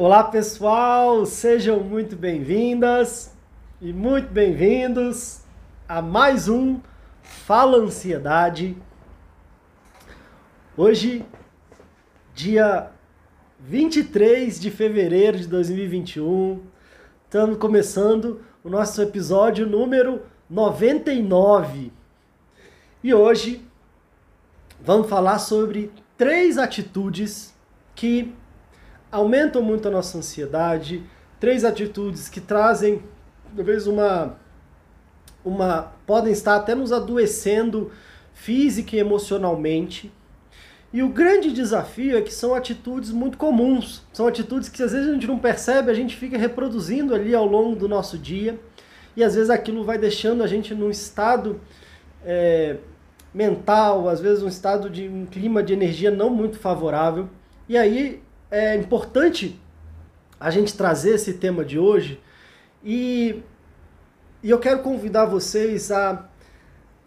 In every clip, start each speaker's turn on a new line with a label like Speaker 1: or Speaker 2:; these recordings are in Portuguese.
Speaker 1: Olá pessoal, sejam muito bem-vindas e muito bem-vindos a mais um Fala Ansiedade. Hoje, dia 23 de fevereiro de 2021, estamos começando o nosso episódio número 99. E hoje vamos falar sobre três atitudes que aumentam muito a nossa ansiedade, três atitudes que trazem talvez uma uma podem estar até nos adoecendo física e emocionalmente. E o grande desafio é que são atitudes muito comuns, são atitudes que às vezes a gente não percebe, a gente fica reproduzindo ali ao longo do nosso dia, e às vezes aquilo vai deixando a gente num estado é, mental, às vezes um estado de um clima de energia não muito favorável. E aí é importante a gente trazer esse tema de hoje e, e eu quero convidar vocês a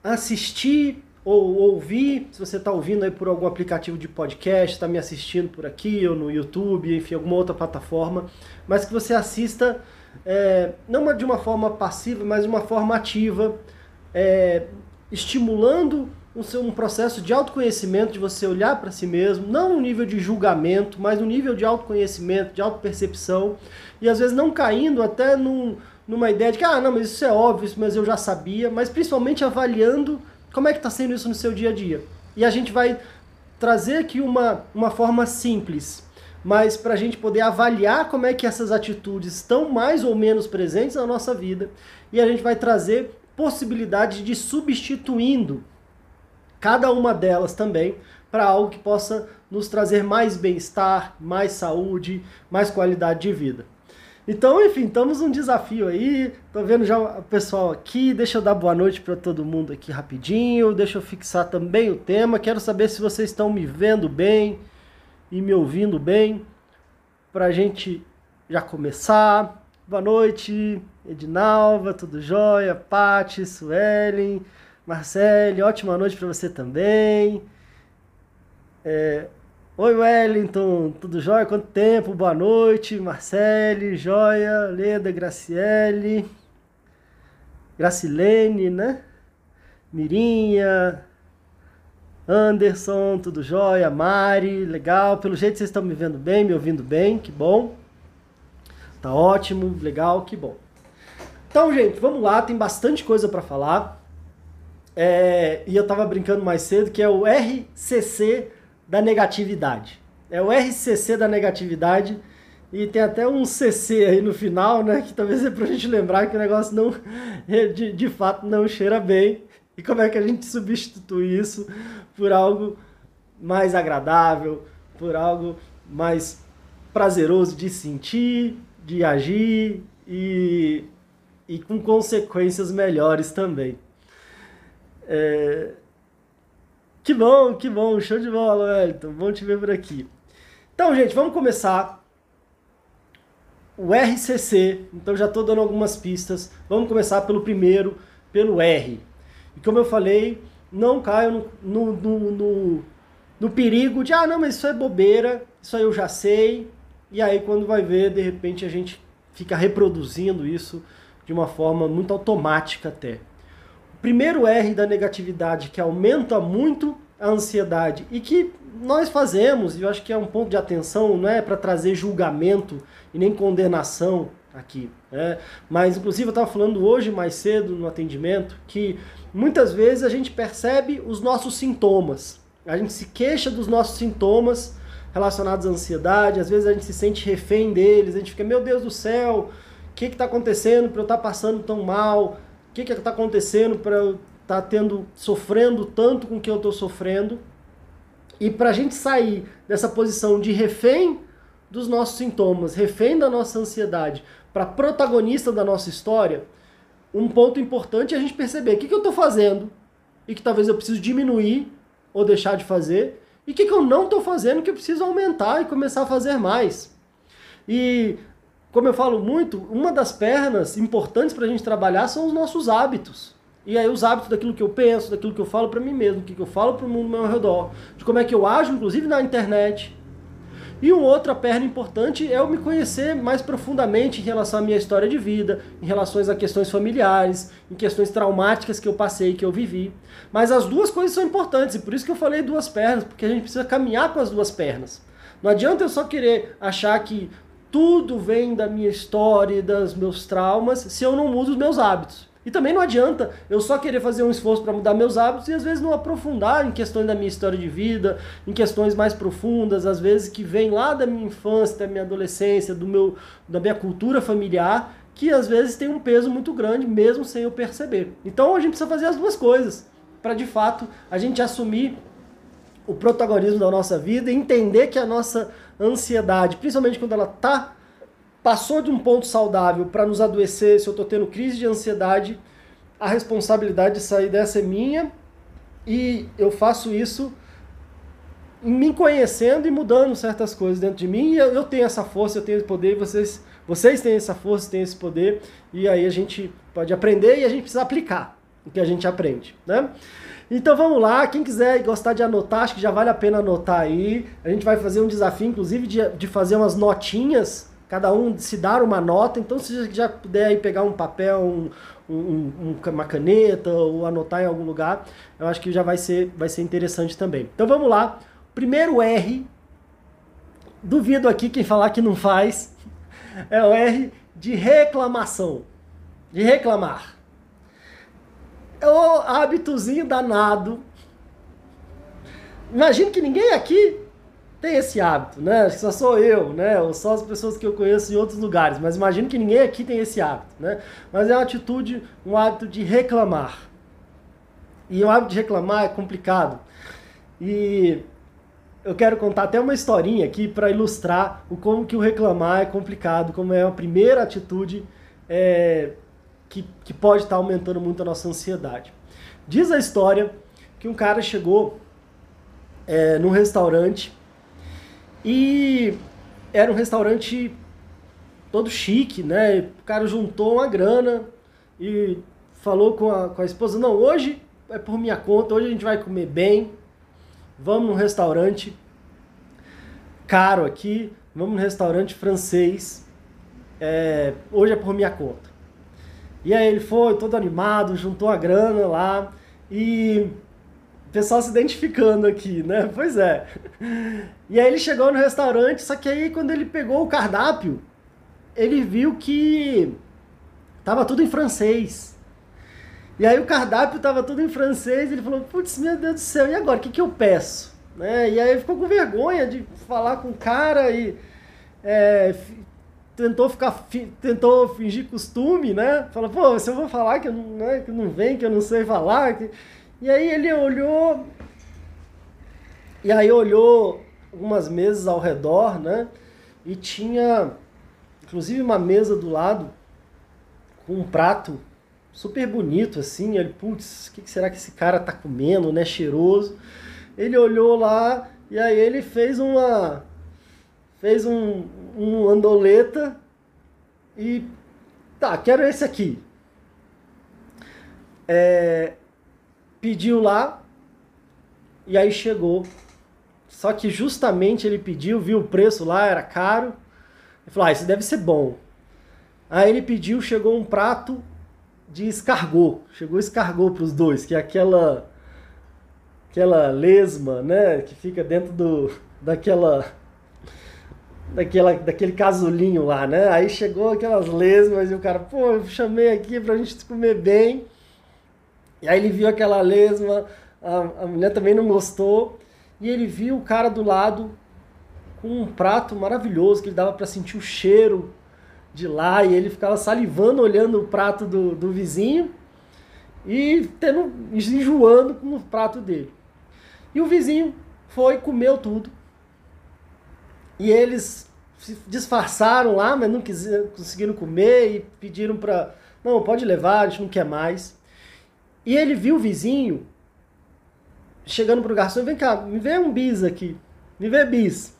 Speaker 1: assistir ou ouvir, se você está ouvindo aí por algum aplicativo de podcast, está me assistindo por aqui ou no YouTube, enfim, alguma outra plataforma, mas que você assista é, não de uma forma passiva, mas de uma forma ativa, é, estimulando um, processo de autoconhecimento, de você olhar para si mesmo, não um nível de julgamento, mas um nível de autoconhecimento, de autopercepção, e às vezes não caindo até num, numa ideia de que, ah, não, mas isso é óbvio, isso, mas eu já sabia, mas principalmente avaliando como é que está sendo isso no seu dia a dia. E a gente vai trazer aqui uma, uma forma simples, mas para a gente poder avaliar como é que essas atitudes estão mais ou menos presentes na nossa vida, e a gente vai trazer possibilidade de substituindo cada uma delas também para algo que possa nos trazer mais bem-estar, mais saúde, mais qualidade de vida. Então, enfim, estamos num desafio aí. Tô vendo já o pessoal aqui. Deixa eu dar boa noite para todo mundo aqui rapidinho. Deixa eu fixar também o tema. Quero saber se vocês estão me vendo bem e me ouvindo bem para a gente já começar. Boa noite, Edinalva, tudo jóia? Pati, Suelen, Marcele, ótima noite para você também. É, Oi Wellington, tudo jóia? Quanto tempo? Boa noite, Marcele, Joia, Leda, Graciele, Gracilene, né? Mirinha, Anderson, tudo jóia? Mari, legal. Pelo jeito vocês estão me vendo bem, me ouvindo bem, que bom. Tá ótimo, legal, que bom. Então, gente, vamos lá, tem bastante coisa para falar. É, e eu tava brincando mais cedo que é o RCC da negatividade. É o RCC da negatividade e tem até um CC aí no final, né? Que talvez é pra gente lembrar que o negócio não, de, de fato, não cheira bem. E como é que a gente substitui isso por algo mais agradável, por algo mais prazeroso de sentir, de agir e, e com consequências melhores também. É, que bom, que bom, show de bola, Wellington. Bom te ver por aqui. Então, gente, vamos começar o RCC. Então, já estou dando algumas pistas. Vamos começar pelo primeiro, pelo R. E como eu falei, não caio no, no, no, no, perigo de, ah, não, mas isso é bobeira, isso aí eu já sei. E aí, quando vai ver, de repente a gente fica reproduzindo isso de uma forma muito automática até primeiro R da negatividade que aumenta muito a ansiedade e que nós fazemos, e eu acho que é um ponto de atenção, não é para trazer julgamento e nem condenação aqui, né? mas inclusive eu estava falando hoje mais cedo no atendimento que muitas vezes a gente percebe os nossos sintomas, a gente se queixa dos nossos sintomas relacionados à ansiedade, às vezes a gente se sente refém deles, a gente fica, meu Deus do céu, o que está acontecendo para eu estar tá passando tão mal? O que está acontecendo para eu estar tá tendo, sofrendo tanto com o que eu estou sofrendo? E para a gente sair dessa posição de refém dos nossos sintomas, refém da nossa ansiedade, para protagonista da nossa história, um ponto importante é a gente perceber o que, que eu estou fazendo e que talvez eu preciso diminuir ou deixar de fazer, e o que, que eu não estou fazendo que eu preciso aumentar e começar a fazer mais. E, como eu falo muito, uma das pernas importantes para a gente trabalhar são os nossos hábitos. E aí os hábitos daquilo que eu penso, daquilo que eu falo para mim mesmo, do que eu falo para o mundo ao meu redor, de como é que eu ajo, inclusive na internet, e uma outra perna importante é eu me conhecer mais profundamente em relação à minha história de vida, em relação a questões familiares, em questões traumáticas que eu passei, que eu vivi. Mas as duas coisas são importantes, e por isso que eu falei duas pernas, porque a gente precisa caminhar com as duas pernas. Não adianta eu só querer achar que tudo vem da minha história e dos meus traumas se eu não mudo os meus hábitos. E também não adianta eu só querer fazer um esforço para mudar meus hábitos e às vezes não aprofundar em questões da minha história de vida, em questões mais profundas, às vezes que vem lá da minha infância, da minha adolescência, do meu, da minha cultura familiar, que às vezes tem um peso muito grande, mesmo sem eu perceber. Então a gente precisa fazer as duas coisas, para de fato a gente assumir o protagonismo da nossa vida e entender que a nossa ansiedade, principalmente quando ela está passou de um ponto saudável para nos adoecer, se eu estou tendo crise de ansiedade, a responsabilidade de sair dessa é minha e eu faço isso me conhecendo e mudando certas coisas dentro de mim. E eu tenho essa força, eu tenho esse poder, vocês, vocês têm essa força, têm esse poder, e aí a gente pode aprender e a gente precisa aplicar o que a gente aprende, né? Então vamos lá, quem quiser gostar de anotar, acho que já vale a pena anotar aí. A gente vai fazer um desafio, inclusive, de, de fazer umas notinhas cada um se dar uma nota. Então, se já puder aí pegar um papel, um, um, uma caneta ou anotar em algum lugar, eu acho que já vai ser, vai ser interessante também. Então vamos lá. Primeiro R, duvido aqui quem falar que não faz, é o R de reclamação, de reclamar. Hábitozinho danado. Imagino que ninguém aqui tem esse hábito, né? Acho que só sou eu, né? Ou só as pessoas que eu conheço em outros lugares. Mas imagino que ninguém aqui tem esse hábito, né? Mas é uma atitude, um hábito de reclamar. E o hábito de reclamar é complicado. E eu quero contar até uma historinha aqui para ilustrar o como que o reclamar é complicado, como é a primeira atitude é, que, que pode estar aumentando muito a nossa ansiedade. Diz a história que um cara chegou é, num restaurante e era um restaurante todo chique, né? O cara juntou uma grana e falou com a, com a esposa: Não, hoje é por minha conta, hoje a gente vai comer bem. Vamos num restaurante caro aqui, vamos num restaurante francês. É, hoje é por minha conta. E aí ele foi todo animado, juntou a grana lá e pessoal se identificando aqui, né? Pois é. E aí ele chegou no restaurante, só que aí quando ele pegou o cardápio, ele viu que tava tudo em francês. E aí o cardápio tava tudo em francês, ele falou, putz, meu Deus do céu, e agora, o que, que eu peço? Né? E aí ficou com vergonha de falar com o cara e é, tentou ficar tentou fingir costume, né? Falou, pô, se eu vou falar que, eu não, né, que não vem, que eu não sei falar... Que... E aí ele olhou. E aí olhou algumas mesas ao redor, né? E tinha inclusive uma mesa do lado com um prato super bonito assim. Ele, putz, o que será que esse cara tá comendo, né? Cheiroso. Ele olhou lá e aí ele fez uma fez um, um andoleta e tá, quero esse aqui. É, pediu lá e aí chegou. Só que justamente ele pediu, viu o preço lá, era caro. Ele falou: Ah, isso deve ser bom. Aí ele pediu, chegou um prato de escargot. Chegou escargot para os dois, que é aquela aquela lesma, né, que fica dentro do daquela daquela daquele casulinho lá, né? Aí chegou aquelas lesmas e o cara, pô, eu chamei aqui pra gente comer bem. E aí ele viu aquela lesma, a, a mulher também não gostou, e ele viu o cara do lado com um prato maravilhoso que ele dava para sentir o cheiro de lá e ele ficava salivando olhando o prato do, do vizinho e tendo enjoando com o prato dele. E o vizinho foi, comeu tudo. E eles se disfarçaram lá, mas não quiseram, conseguiram comer e pediram para. Não, pode levar, a gente não quer mais. E ele viu o vizinho chegando pro garçom: vem cá, me vê um bis aqui. Me vê bis.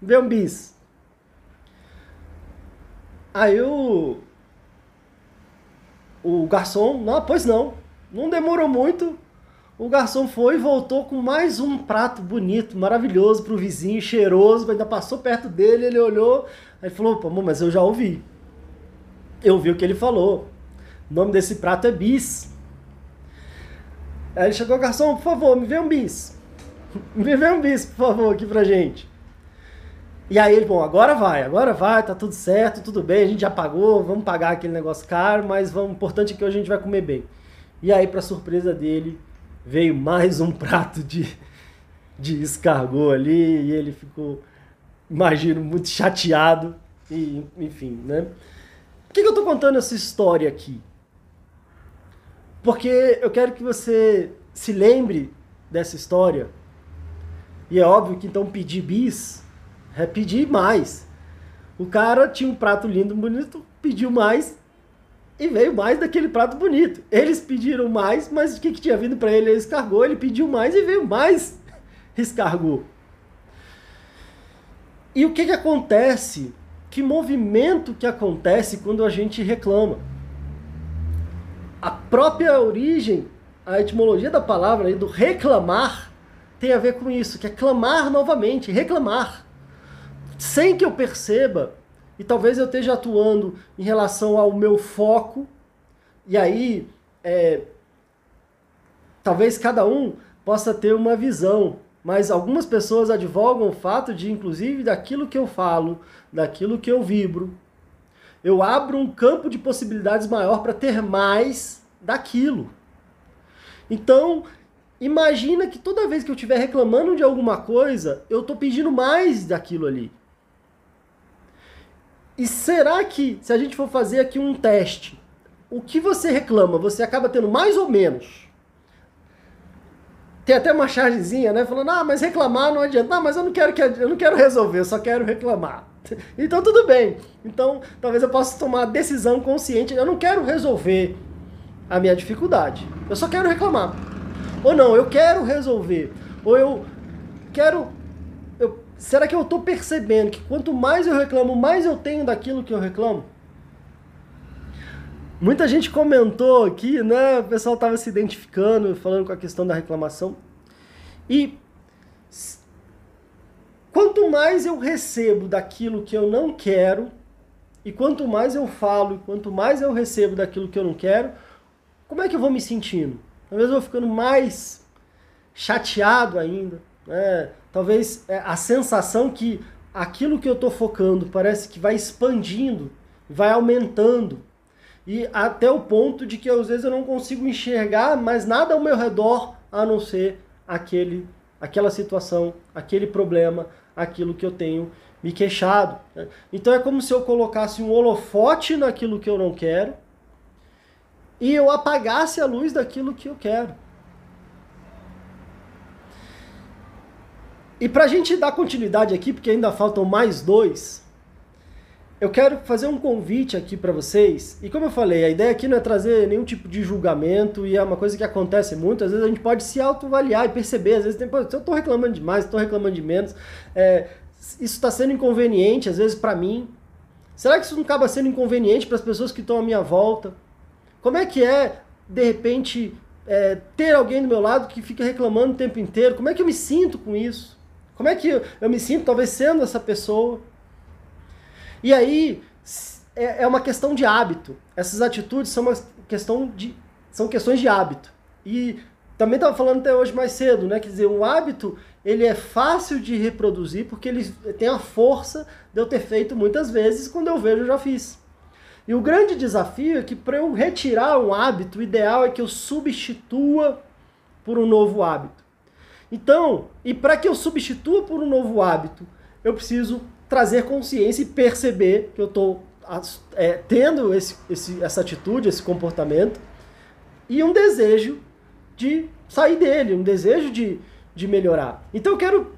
Speaker 1: Me vê um bis. Aí o. O garçom, não, pois não. Não demorou muito. O garçom foi e voltou com mais um prato bonito, maravilhoso pro vizinho, cheiroso, ainda passou perto dele, ele olhou, aí falou, pô, mas eu já ouvi. Eu ouvi o que ele falou. O nome desse prato é bis. Aí ele chegou, garçom, por favor, me vê um bis. Me vê um bis, por favor, aqui pra gente. E aí ele, bom, agora vai, agora vai, tá tudo certo, tudo bem, a gente já pagou, vamos pagar aquele negócio caro, mas vamos, o importante é que hoje a gente vai comer bem. E aí, pra surpresa dele, veio mais um prato de, de escargot ali, e ele ficou, imagino, muito chateado, e enfim, né? Por que, que eu tô contando essa história aqui? Porque eu quero que você se lembre dessa história. E é óbvio que então pedir bis é pedir mais. O cara tinha um prato lindo, bonito, pediu mais e veio mais daquele prato bonito. Eles pediram mais, mas o que, que tinha vindo para ele? Ele escargou, ele pediu mais e veio mais escargou. E o que, que acontece? Que movimento que acontece quando a gente reclama? A própria origem, a etimologia da palavra aí, do reclamar tem a ver com isso, que é clamar novamente, reclamar sem que eu perceba, e talvez eu esteja atuando em relação ao meu foco, e aí é, talvez cada um possa ter uma visão, mas algumas pessoas advogam o fato de, inclusive, daquilo que eu falo, daquilo que eu vibro, eu abro um campo de possibilidades maior para ter mais daquilo. Então, imagina que toda vez que eu estiver reclamando de alguma coisa, eu estou pedindo mais daquilo ali. E será que, se a gente for fazer aqui um teste, o que você reclama, você acaba tendo mais ou menos? Tem até uma chargezinha, né? Falando, ah, mas reclamar não adianta. Não, mas eu não quero, que, eu não quero resolver, eu só quero reclamar. Então tudo bem. Então talvez eu possa tomar a decisão consciente. Eu não quero resolver a minha dificuldade. Eu só quero reclamar. Ou não, eu quero resolver. Ou eu quero será que eu estou percebendo que quanto mais eu reclamo, mais eu tenho daquilo que eu reclamo? Muita gente comentou aqui, né? O pessoal estava se identificando, falando com a questão da reclamação. E quanto mais eu recebo daquilo que eu não quero, e quanto mais eu falo, e quanto mais eu recebo daquilo que eu não quero, como é que eu vou me sentindo? Talvez eu vou ficando mais chateado ainda, né? talvez é, a sensação que aquilo que eu estou focando parece que vai expandindo, vai aumentando. E até o ponto de que às vezes eu não consigo enxergar mais nada ao meu redor a não ser aquele, aquela situação, aquele problema, aquilo que eu tenho me queixado. Né? Então é como se eu colocasse um holofote naquilo que eu não quero e eu apagasse a luz daquilo que eu quero. E para a gente dar continuidade aqui, porque ainda faltam mais dois, eu quero fazer um convite aqui para vocês. E como eu falei, a ideia aqui não é trazer nenhum tipo de julgamento e é uma coisa que acontece muito. Às vezes a gente pode se autoavaliar e perceber. Às vezes, tem, eu estou reclamando demais, estou reclamando de menos, é, isso está sendo inconveniente, às vezes, para mim. Será que isso não acaba sendo inconveniente para as pessoas que estão à minha volta? Como é que é, de repente, é, ter alguém do meu lado que fica reclamando o tempo inteiro? Como é que eu me sinto com isso? Como é que eu, me sinto, talvez, sendo essa pessoa? E aí, é, é uma questão de hábito. Essas atitudes são uma questão de são questões de hábito. E também estava falando até hoje mais cedo, né? Quer dizer, um hábito ele é fácil de reproduzir porque ele tem a força de eu ter feito muitas vezes, quando eu vejo eu já fiz. E o grande desafio é que para eu retirar um hábito, o ideal é que eu substitua por um novo hábito. Então, e para que eu substitua por um novo hábito, eu preciso trazer consciência e perceber que eu estou é, tendo esse, esse, essa atitude, esse comportamento, e um desejo de sair dele, um desejo de, de melhorar. Então eu quero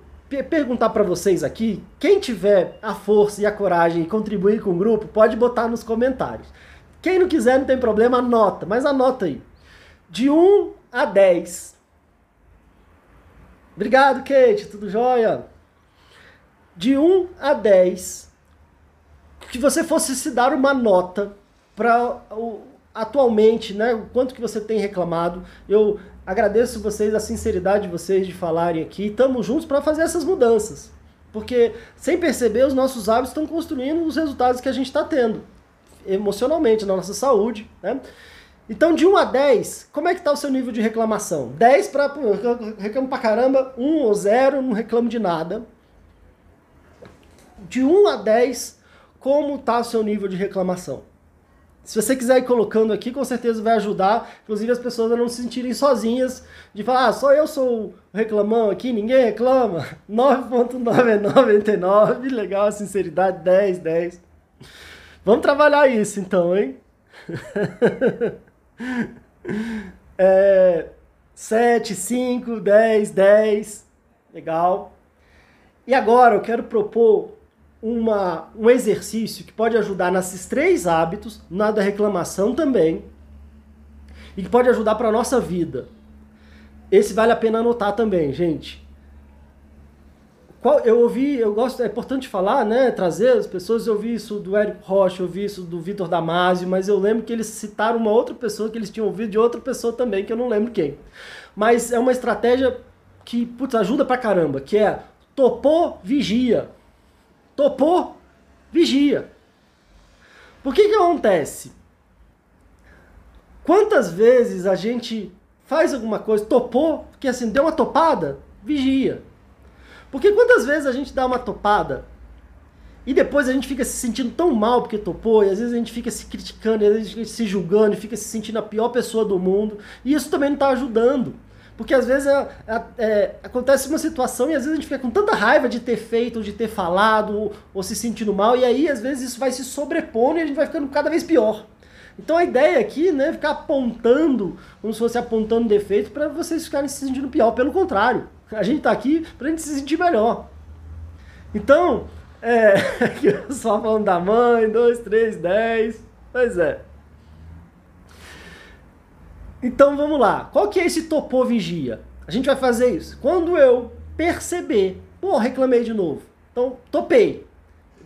Speaker 1: perguntar para vocês aqui, quem tiver a força e a coragem de contribuir com o grupo, pode botar nos comentários. Quem não quiser, não tem problema, anota, mas anota aí. De 1 a 10. Obrigado, Kate, tudo jóia? De 1 a 10, que você fosse se dar uma nota para atualmente, né, o quanto que você tem reclamado. Eu agradeço vocês a sinceridade de vocês de falarem aqui. Estamos juntos para fazer essas mudanças. Porque, sem perceber, os nossos hábitos estão construindo os resultados que a gente está tendo emocionalmente, na nossa saúde. Né? Então, de 1 a 10, como é que está o seu nível de reclamação? 10 para. reclamo pra caramba, 1 ou 0, não reclamo de nada. De 1 a 10, como está o seu nível de reclamação? Se você quiser ir colocando aqui, com certeza vai ajudar, inclusive as pessoas a não se sentirem sozinhas, de falar, ah, só eu sou o reclamão aqui, ninguém reclama. 9.999, legal, a sinceridade, 10, 10. Vamos trabalhar isso então, hein? é, 7, 5, 10, 10, legal. E agora eu quero propor uma, um exercício que pode ajudar nesses três hábitos, na da reclamação também, e que pode ajudar para a nossa vida. Esse vale a pena anotar também, gente. Qual, eu ouvi, eu gosto, é importante falar, né, trazer as pessoas, eu ouvi isso do Érico Rocha, eu ouvi isso do Vitor Damasio, mas eu lembro que eles citaram uma outra pessoa que eles tinham ouvido de outra pessoa também, que eu não lembro quem. Mas é uma estratégia que, putz, ajuda pra caramba, que é topou, vigia. Topou, vigia. Por que que acontece? Quantas vezes a gente faz alguma coisa, topou, porque assim, deu uma topada, vigia. Porque quantas vezes a gente dá uma topada e depois a gente fica se sentindo tão mal porque topou, e às vezes a gente fica se criticando, e às vezes a gente se julgando, e fica se sentindo a pior pessoa do mundo, e isso também não está ajudando. Porque às vezes é, é, é, acontece uma situação e às vezes a gente fica com tanta raiva de ter feito, ou de ter falado, ou, ou se sentindo mal, e aí às vezes isso vai se sobrepondo e a gente vai ficando cada vez pior. Então a ideia aqui não é ficar apontando, como se fosse apontando defeito, para vocês ficarem se sentindo pior. Pelo contrário, a gente está aqui para a gente se sentir melhor. Então, é, só falando da mãe, dois, três, dez, pois é. Então vamos lá. Qual que é esse topô vigia? A gente vai fazer isso. Quando eu perceber, pô, reclamei de novo. Então, topei.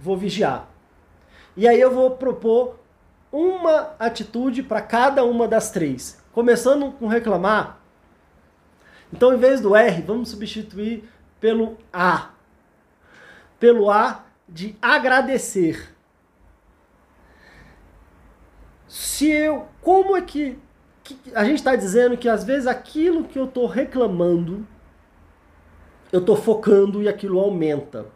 Speaker 1: Vou vigiar. E aí eu vou propor uma atitude para cada uma das três. Começando com reclamar. Então, em vez do R, vamos substituir pelo A. Pelo A de agradecer. Se eu, como é que a gente está dizendo que às vezes aquilo que eu estou reclamando, eu estou focando e aquilo aumenta.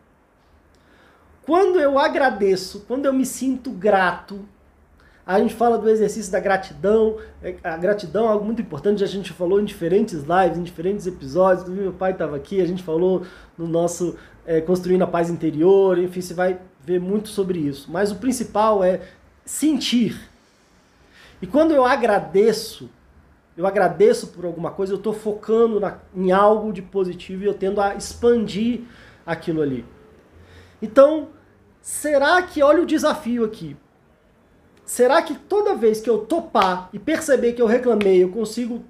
Speaker 1: Quando eu agradeço, quando eu me sinto grato, a gente fala do exercício da gratidão. É, a gratidão é algo muito importante, a gente falou em diferentes lives, em diferentes episódios. Meu pai estava aqui, a gente falou no nosso é, Construindo a Paz Interior, enfim, você vai ver muito sobre isso. Mas o principal é sentir e quando eu agradeço, eu agradeço por alguma coisa, eu estou focando na, em algo de positivo e eu tendo a expandir aquilo ali. Então, será que, olha o desafio aqui, será que toda vez que eu topar e perceber que eu reclamei, eu consigo.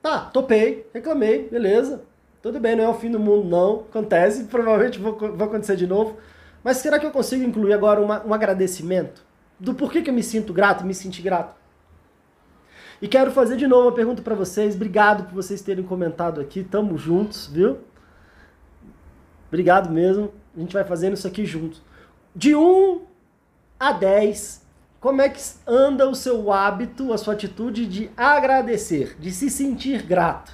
Speaker 1: Tá, topei, reclamei, beleza. Tudo bem, não é o fim do mundo, não. Acontece, provavelmente vai acontecer de novo. Mas será que eu consigo incluir agora uma, um agradecimento? Do porquê que eu me sinto grato, me senti grato? E quero fazer de novo uma pergunta para vocês. Obrigado por vocês terem comentado aqui. Tamo juntos, viu? Obrigado mesmo. A gente vai fazendo isso aqui juntos. De 1 a 10, como é que anda o seu hábito, a sua atitude de agradecer, de se sentir grato?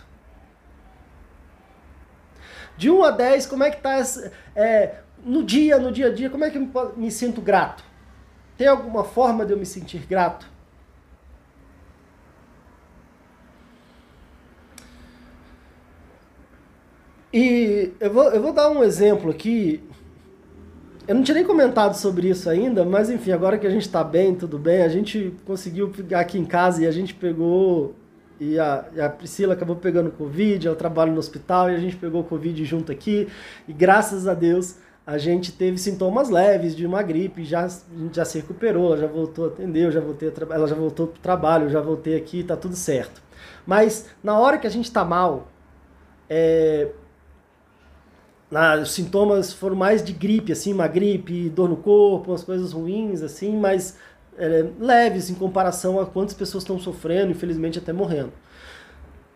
Speaker 1: De 1 a 10, como é que tá essa, é, no dia, no dia a dia, como é que eu me sinto grato? Tem alguma forma de eu me sentir grato? E eu vou, eu vou dar um exemplo aqui. Eu não tinha nem comentado sobre isso ainda, mas enfim, agora que a gente está bem, tudo bem, a gente conseguiu pegar aqui em casa e a gente pegou. E a, e a Priscila acabou pegando Covid, eu trabalho no hospital e a gente pegou Covid junto aqui. E graças a Deus a gente teve sintomas leves de uma gripe, já, já se recuperou, ela já voltou a atender, já voltei a ela já voltou para o trabalho, eu já voltei aqui, tá tudo certo. Mas na hora que a gente está mal, é, os sintomas foram mais de gripe, assim, uma gripe, dor no corpo, umas coisas ruins, assim, mas é, leves em comparação a quantas pessoas estão sofrendo, infelizmente até morrendo.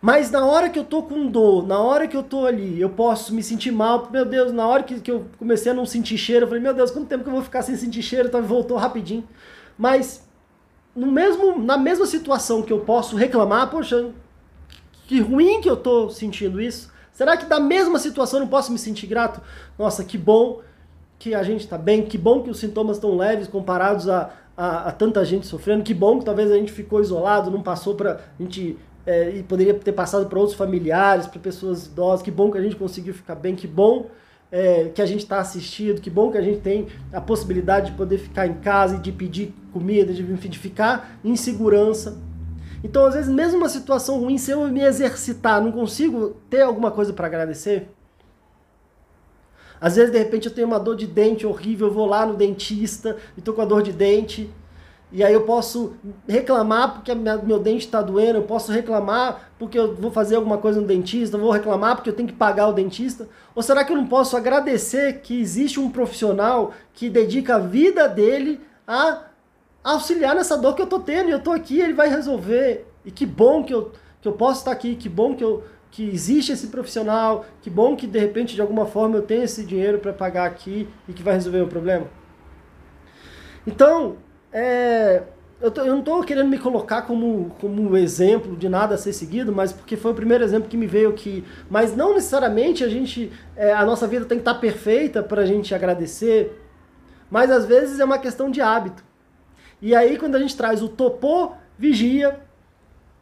Speaker 1: Mas na hora que eu tô com dor, na hora que eu tô ali, eu posso me sentir mal, meu Deus, na hora que, que eu comecei a não sentir cheiro, eu falei, meu Deus, quanto tempo que eu vou ficar sem sentir cheiro? Então voltou rapidinho. Mas no mesmo, na mesma situação que eu posso reclamar, poxa, que ruim que eu tô sentindo isso, Será que da mesma situação eu não posso me sentir grato? Nossa, que bom que a gente está bem, que bom que os sintomas estão leves comparados a, a, a, tanta gente sofrendo, que bom que talvez a gente ficou isolado, não passou para a gente é, e poderia ter passado para outros familiares, para pessoas idosas, que bom que a gente conseguiu ficar bem, que bom é, que a gente está assistido, que bom que a gente tem a possibilidade de poder ficar em casa e de pedir comida, de, enfim, de ficar em segurança. Então, às vezes, mesmo uma situação ruim, se eu me exercitar, não consigo ter alguma coisa para agradecer. Às vezes, de repente, eu tenho uma dor de dente horrível, eu vou lá no dentista e tô com a dor de dente. E aí eu posso reclamar porque meu dente está doendo, eu posso reclamar porque eu vou fazer alguma coisa no dentista, eu vou reclamar porque eu tenho que pagar o dentista. Ou será que eu não posso agradecer que existe um profissional que dedica a vida dele a auxiliar nessa dor que eu tô tendo, eu tô aqui, ele vai resolver. E que bom que eu, que eu posso estar aqui, que bom que, eu, que existe esse profissional, que bom que de repente, de alguma forma, eu tenho esse dinheiro para pagar aqui e que vai resolver o problema. Então, é, eu, tô, eu, não estou querendo me colocar como, como exemplo de nada a ser seguido, mas porque foi o primeiro exemplo que me veio aqui. Mas não necessariamente a gente, é, a nossa vida tem que estar perfeita para a gente agradecer, mas às vezes é uma questão de hábito. E aí, quando a gente traz o topô, vigia,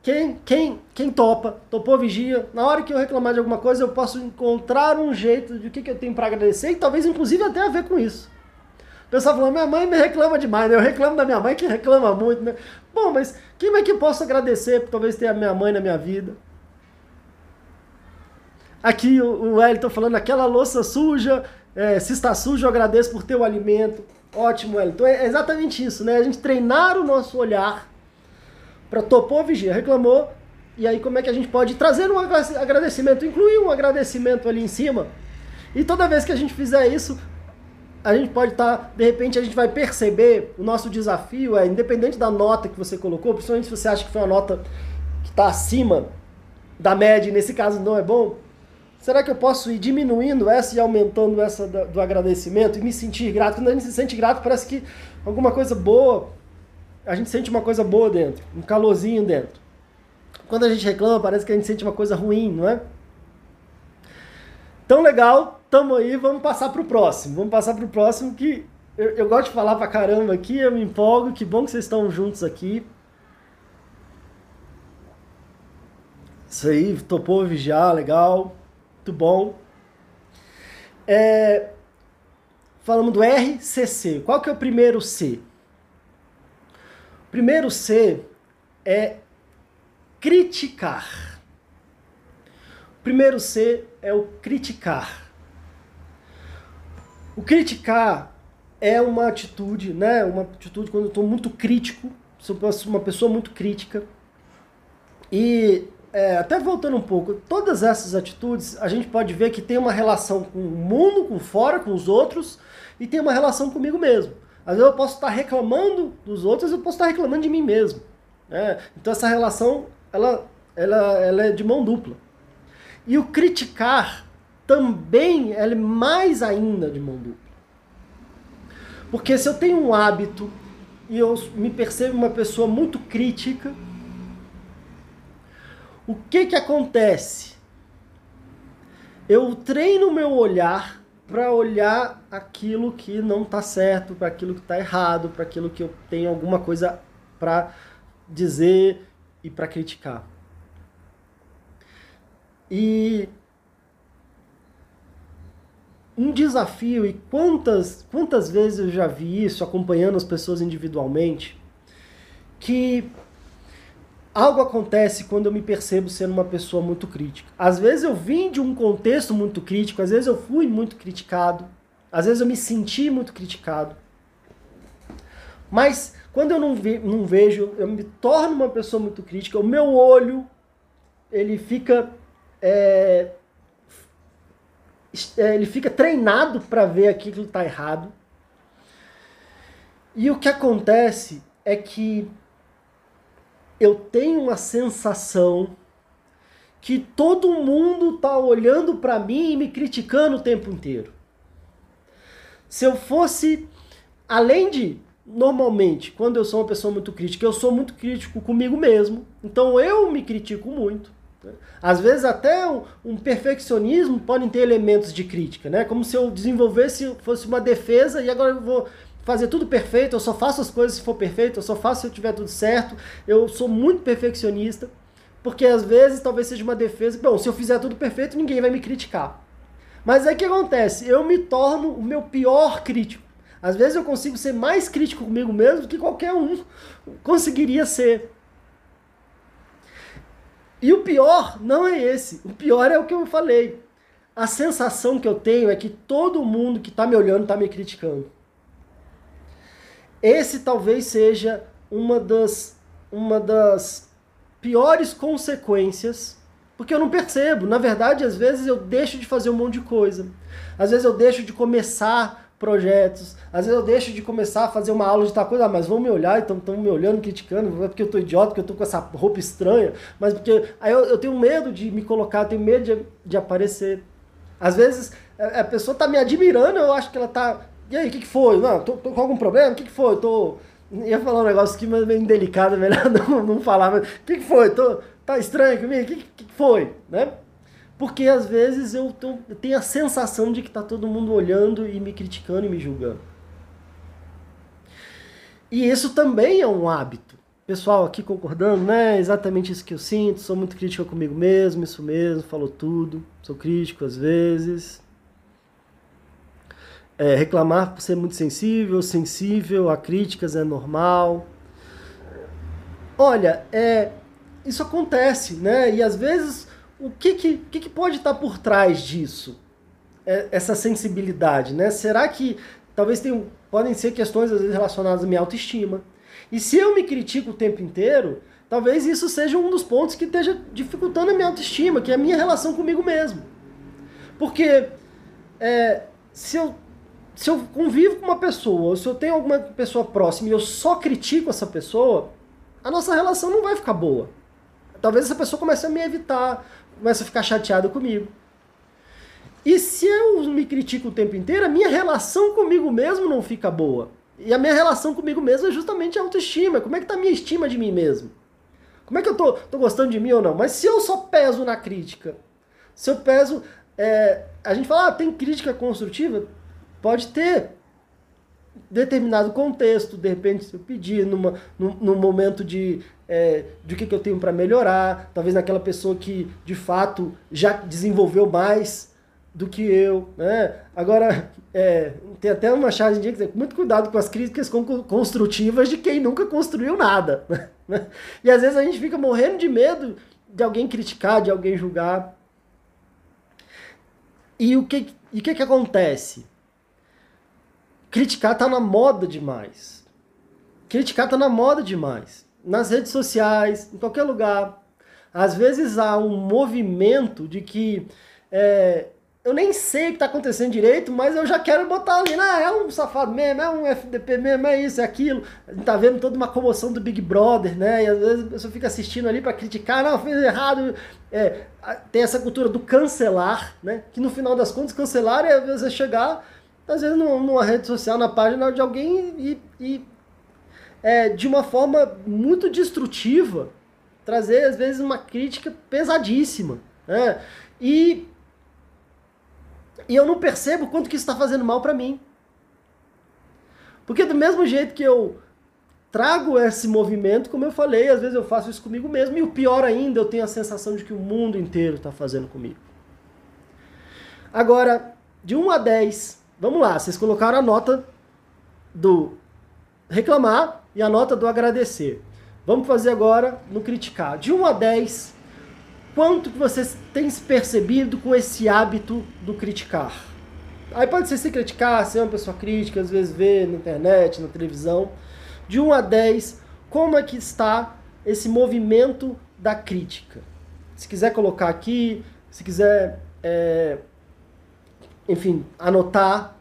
Speaker 1: quem, quem, quem topa, topou, vigia, na hora que eu reclamar de alguma coisa, eu posso encontrar um jeito de o que, que eu tenho para agradecer e talvez, inclusive, até a ver com isso. O pessoal falando, minha mãe me reclama demais, né? Eu reclamo da minha mãe que reclama muito, né? Bom, mas quem é que eu posso agradecer por talvez ter a minha mãe na minha vida? Aqui o, Wellington falando, aquela louça suja, é, se está sujo, eu agradeço por ter o alimento. Ótimo, Wellington. É exatamente isso, né? A gente treinar o nosso olhar para topou, vigia, reclamou, e aí como é que a gente pode trazer um agradecimento, incluir um agradecimento ali em cima. E toda vez que a gente fizer isso, a gente pode estar, tá, de repente a gente vai perceber, o nosso desafio é, independente da nota que você colocou, principalmente se você acha que foi uma nota que está acima da média, e nesse caso não é bom, Será que eu posso ir diminuindo essa e aumentando essa do agradecimento e me sentir grato? Quando a gente se sente grato, parece que alguma coisa boa, a gente sente uma coisa boa dentro, um calorzinho dentro. Quando a gente reclama, parece que a gente sente uma coisa ruim, não é? Então, legal, tamo aí, vamos passar pro próximo. Vamos passar pro próximo que eu, eu gosto de falar pra caramba aqui, eu me empolgo, que bom que vocês estão juntos aqui. Isso aí, topou vigiar, legal. Muito bom. É, falamos do RCC. Qual que é o primeiro C? O primeiro C é criticar. O primeiro C é o criticar. O criticar é uma atitude, né? Uma atitude quando eu estou muito crítico, sou uma pessoa muito crítica. E é, até voltando um pouco, todas essas atitudes a gente pode ver que tem uma relação com o mundo, com fora, com os outros, e tem uma relação comigo mesmo. Às vezes eu posso estar reclamando dos outros, eu posso estar reclamando de mim mesmo. Né? Então essa relação, ela, ela, ela é de mão dupla. E o criticar também ela é mais ainda de mão dupla. Porque se eu tenho um hábito e eu me percebo uma pessoa muito crítica, o que que acontece? eu treino meu olhar para olhar aquilo que não está certo, para aquilo que está errado, para aquilo que eu tenho alguma coisa para dizer e para criticar. E um desafio, e quantas, quantas vezes eu já vi isso acompanhando as pessoas individualmente, que algo acontece quando eu me percebo sendo uma pessoa muito crítica. Às vezes eu vim de um contexto muito crítico, às vezes eu fui muito criticado, às vezes eu me senti muito criticado. Mas quando eu não, não vejo, eu me torno uma pessoa muito crítica, o meu olho ele fica é, é, ele fica treinado para ver aquilo que está errado. E o que acontece é que eu tenho uma sensação que todo mundo está olhando para mim e me criticando o tempo inteiro. Se eu fosse, além de, normalmente, quando eu sou uma pessoa muito crítica, eu sou muito crítico comigo mesmo, então eu me critico muito. Às vezes até um, um, perfeccionismo podem ter elementos de crítica, né? Como se eu desenvolvesse, fosse uma defesa e agora eu vou fazer tudo perfeito, eu só faço as coisas se for perfeito, eu só faço se eu tiver tudo certo. Eu sou muito perfeccionista, porque às vezes talvez seja uma defesa, bom, se eu fizer tudo perfeito, ninguém vai me criticar. Mas aí o que acontece? Eu me torno o meu pior crítico. Às vezes eu consigo ser mais crítico comigo mesmo do que qualquer um conseguiria ser. E o pior não é esse. O pior é o que eu falei. A sensação que eu tenho é que todo mundo que está me olhando está me criticando. Esse talvez seja uma das, uma das piores consequências, porque eu não percebo. Na verdade, às vezes eu deixo de fazer um monte de coisa. Às vezes eu deixo de começar projetos. Às vezes eu deixo de começar a fazer uma aula de tal coisa, ah, mas vão me olhar, então estão me olhando, criticando, é porque eu tô idiota, porque eu tô com essa roupa estranha, mas porque aí eu, eu tenho medo de me colocar, eu tenho medo de, de aparecer. Às vezes a, pessoa tá me admirando, eu acho que ela tá. E aí, o que, que foi? Não, tô, tô, com algum problema? O que, que foi? Tô. Ia falar um negócio aqui, mas meio indelicado, melhor não, não falar. Mas o que, que foi? Tô, tá estranho comigo? O que, que, que foi? Né? Porque às vezes eu, tô, eu tenho a sensação de que está todo mundo olhando e me criticando e me julgando. E isso também é um hábito. Pessoal aqui concordando, né? Exatamente isso que eu sinto. Sou muito crítico comigo mesmo, isso mesmo, falou tudo. Sou crítico às vezes. É, reclamar por ser muito sensível, sensível a críticas é normal. Olha, é, isso acontece, né? E às vezes o que, que, que, que pode estar por trás disso? É, essa sensibilidade, né? Será que talvez tenham, podem ser questões às vezes relacionadas à minha autoestima? E se eu me critico o tempo inteiro, talvez isso seja um dos pontos que esteja dificultando a minha autoestima, que é a minha relação comigo mesmo. Porque é, se, eu, se eu convivo com uma pessoa, se eu tenho alguma pessoa próxima e eu só critico essa pessoa, a nossa relação não vai ficar boa. Talvez essa pessoa comece a me evitar, começa a ficar chateado comigo. E se eu me critico o tempo inteiro, a minha relação comigo mesmo não fica boa. E a minha relação comigo mesmo é justamente a autoestima. Como é que tá a minha estima de mim mesmo? Como é que eu tô, tô gostando de mim ou não? Mas se eu só peso na crítica, se eu peso. É, a gente fala, ah, tem crítica construtiva? Pode ter determinado contexto, de repente, se eu pedir numa, num, num momento de, é, de o que, que eu tenho para melhorar, talvez naquela pessoa que de fato já desenvolveu mais do que eu. Né? Agora, é, tem até uma charge de dizer muito cuidado com as críticas construtivas de quem nunca construiu nada. Né? E às vezes a gente fica morrendo de medo de alguém criticar, de alguém julgar. E o que, e o que, que acontece? Criticar tá na moda demais. Criticar tá na moda demais. Nas redes sociais, em qualquer lugar. Às vezes há um movimento de que é, eu nem sei o que está acontecendo direito, mas eu já quero botar ali, ah, é um safado mesmo, é um FDP mesmo, é isso, é aquilo. A gente tá vendo toda uma comoção do Big Brother, né? E às vezes a pessoa fica assistindo ali para criticar, não, fez errado. É, tem essa cultura do cancelar, né? Que no final das contas, cancelar é às vezes é chegar às vezes numa rede social, na página de alguém e, e é, de uma forma muito destrutiva, trazer às vezes uma crítica pesadíssima. Né? E E eu não percebo quanto que isso está fazendo mal para mim. Porque do mesmo jeito que eu trago esse movimento, como eu falei, às vezes eu faço isso comigo mesmo, e o pior ainda, eu tenho a sensação de que o mundo inteiro está fazendo comigo. Agora, de 1 a 10, vamos lá, vocês colocaram a nota do reclamar e a nota do agradecer. Vamos fazer agora no criticar. De 1 a 10, quanto que vocês têm se percebido com esse hábito do criticar? Aí pode ser se criticar, ser uma pessoa crítica, às vezes ver na internet, na televisão. De 1 a 10, como é que está esse movimento da crítica? Se quiser colocar aqui, se quiser, é, enfim, anotar.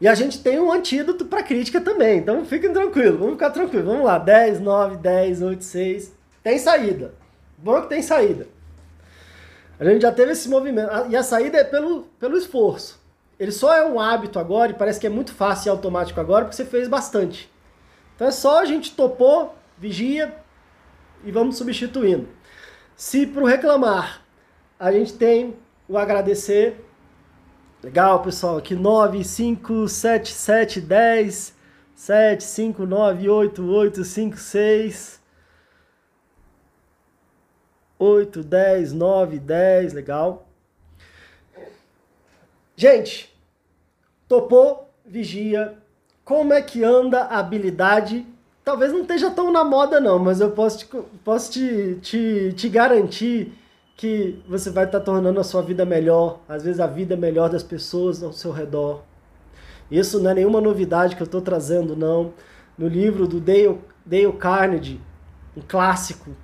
Speaker 1: E a gente tem um antídoto para crítica também, então fiquem tranquilos, vamos ficar tranquilos. Vamos lá, 10, 9, 10, 8, 6. Tem saída. Bom que tem saída. A gente já teve esse movimento. E a saída é pelo, pelo esforço. Ele só é um hábito agora e parece que é muito fácil e automático agora porque você fez bastante. Então é só a gente topou, vigia e vamos substituindo. Se para o reclamar a gente tem o agradecer, Legal, pessoal. Aqui 9, 5, 7, 7, 10, 7, 5, 9, 8, 8, 5, 6, 8, 10, 9, 10. Legal. Gente, topou, vigia. Como é que anda a habilidade? Talvez não esteja tão na moda, não, mas eu posso te, posso te, te, te garantir que você vai estar tá tornando a sua vida melhor, às vezes a vida melhor das pessoas ao seu redor. Isso não é nenhuma novidade que eu estou trazendo, não. No livro do Dale, Dale Carnegie, um clássico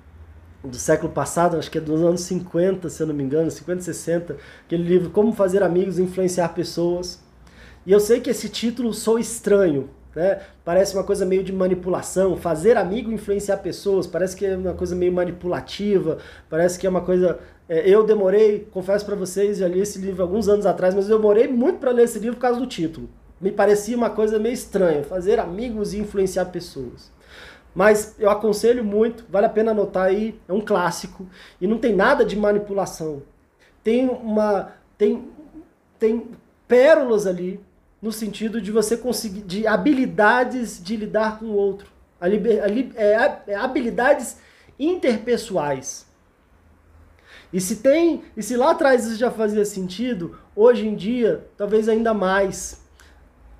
Speaker 1: do século passado, acho que é dos anos 50, se eu não me engano, 50, 60, aquele livro Como Fazer Amigos e Influenciar Pessoas. E eu sei que esse título sou estranho, né? Parece uma coisa meio de manipulação, fazer amigo influenciar pessoas, parece que é uma coisa meio manipulativa, parece que é uma coisa. É, eu demorei, confesso para vocês, já li esse livro alguns anos atrás, mas eu demorei muito para ler esse livro por causa do título. Me parecia uma coisa meio estranha, fazer amigos e influenciar pessoas. Mas eu aconselho muito, vale a pena anotar aí, é um clássico e não tem nada de manipulação. Tem uma tem tem pérolas ali no sentido de você conseguir, de habilidades de lidar com o outro, a liber, a, é, é, habilidades interpessoais. E se tem, e se lá atrás isso já fazia sentido, hoje em dia talvez ainda mais.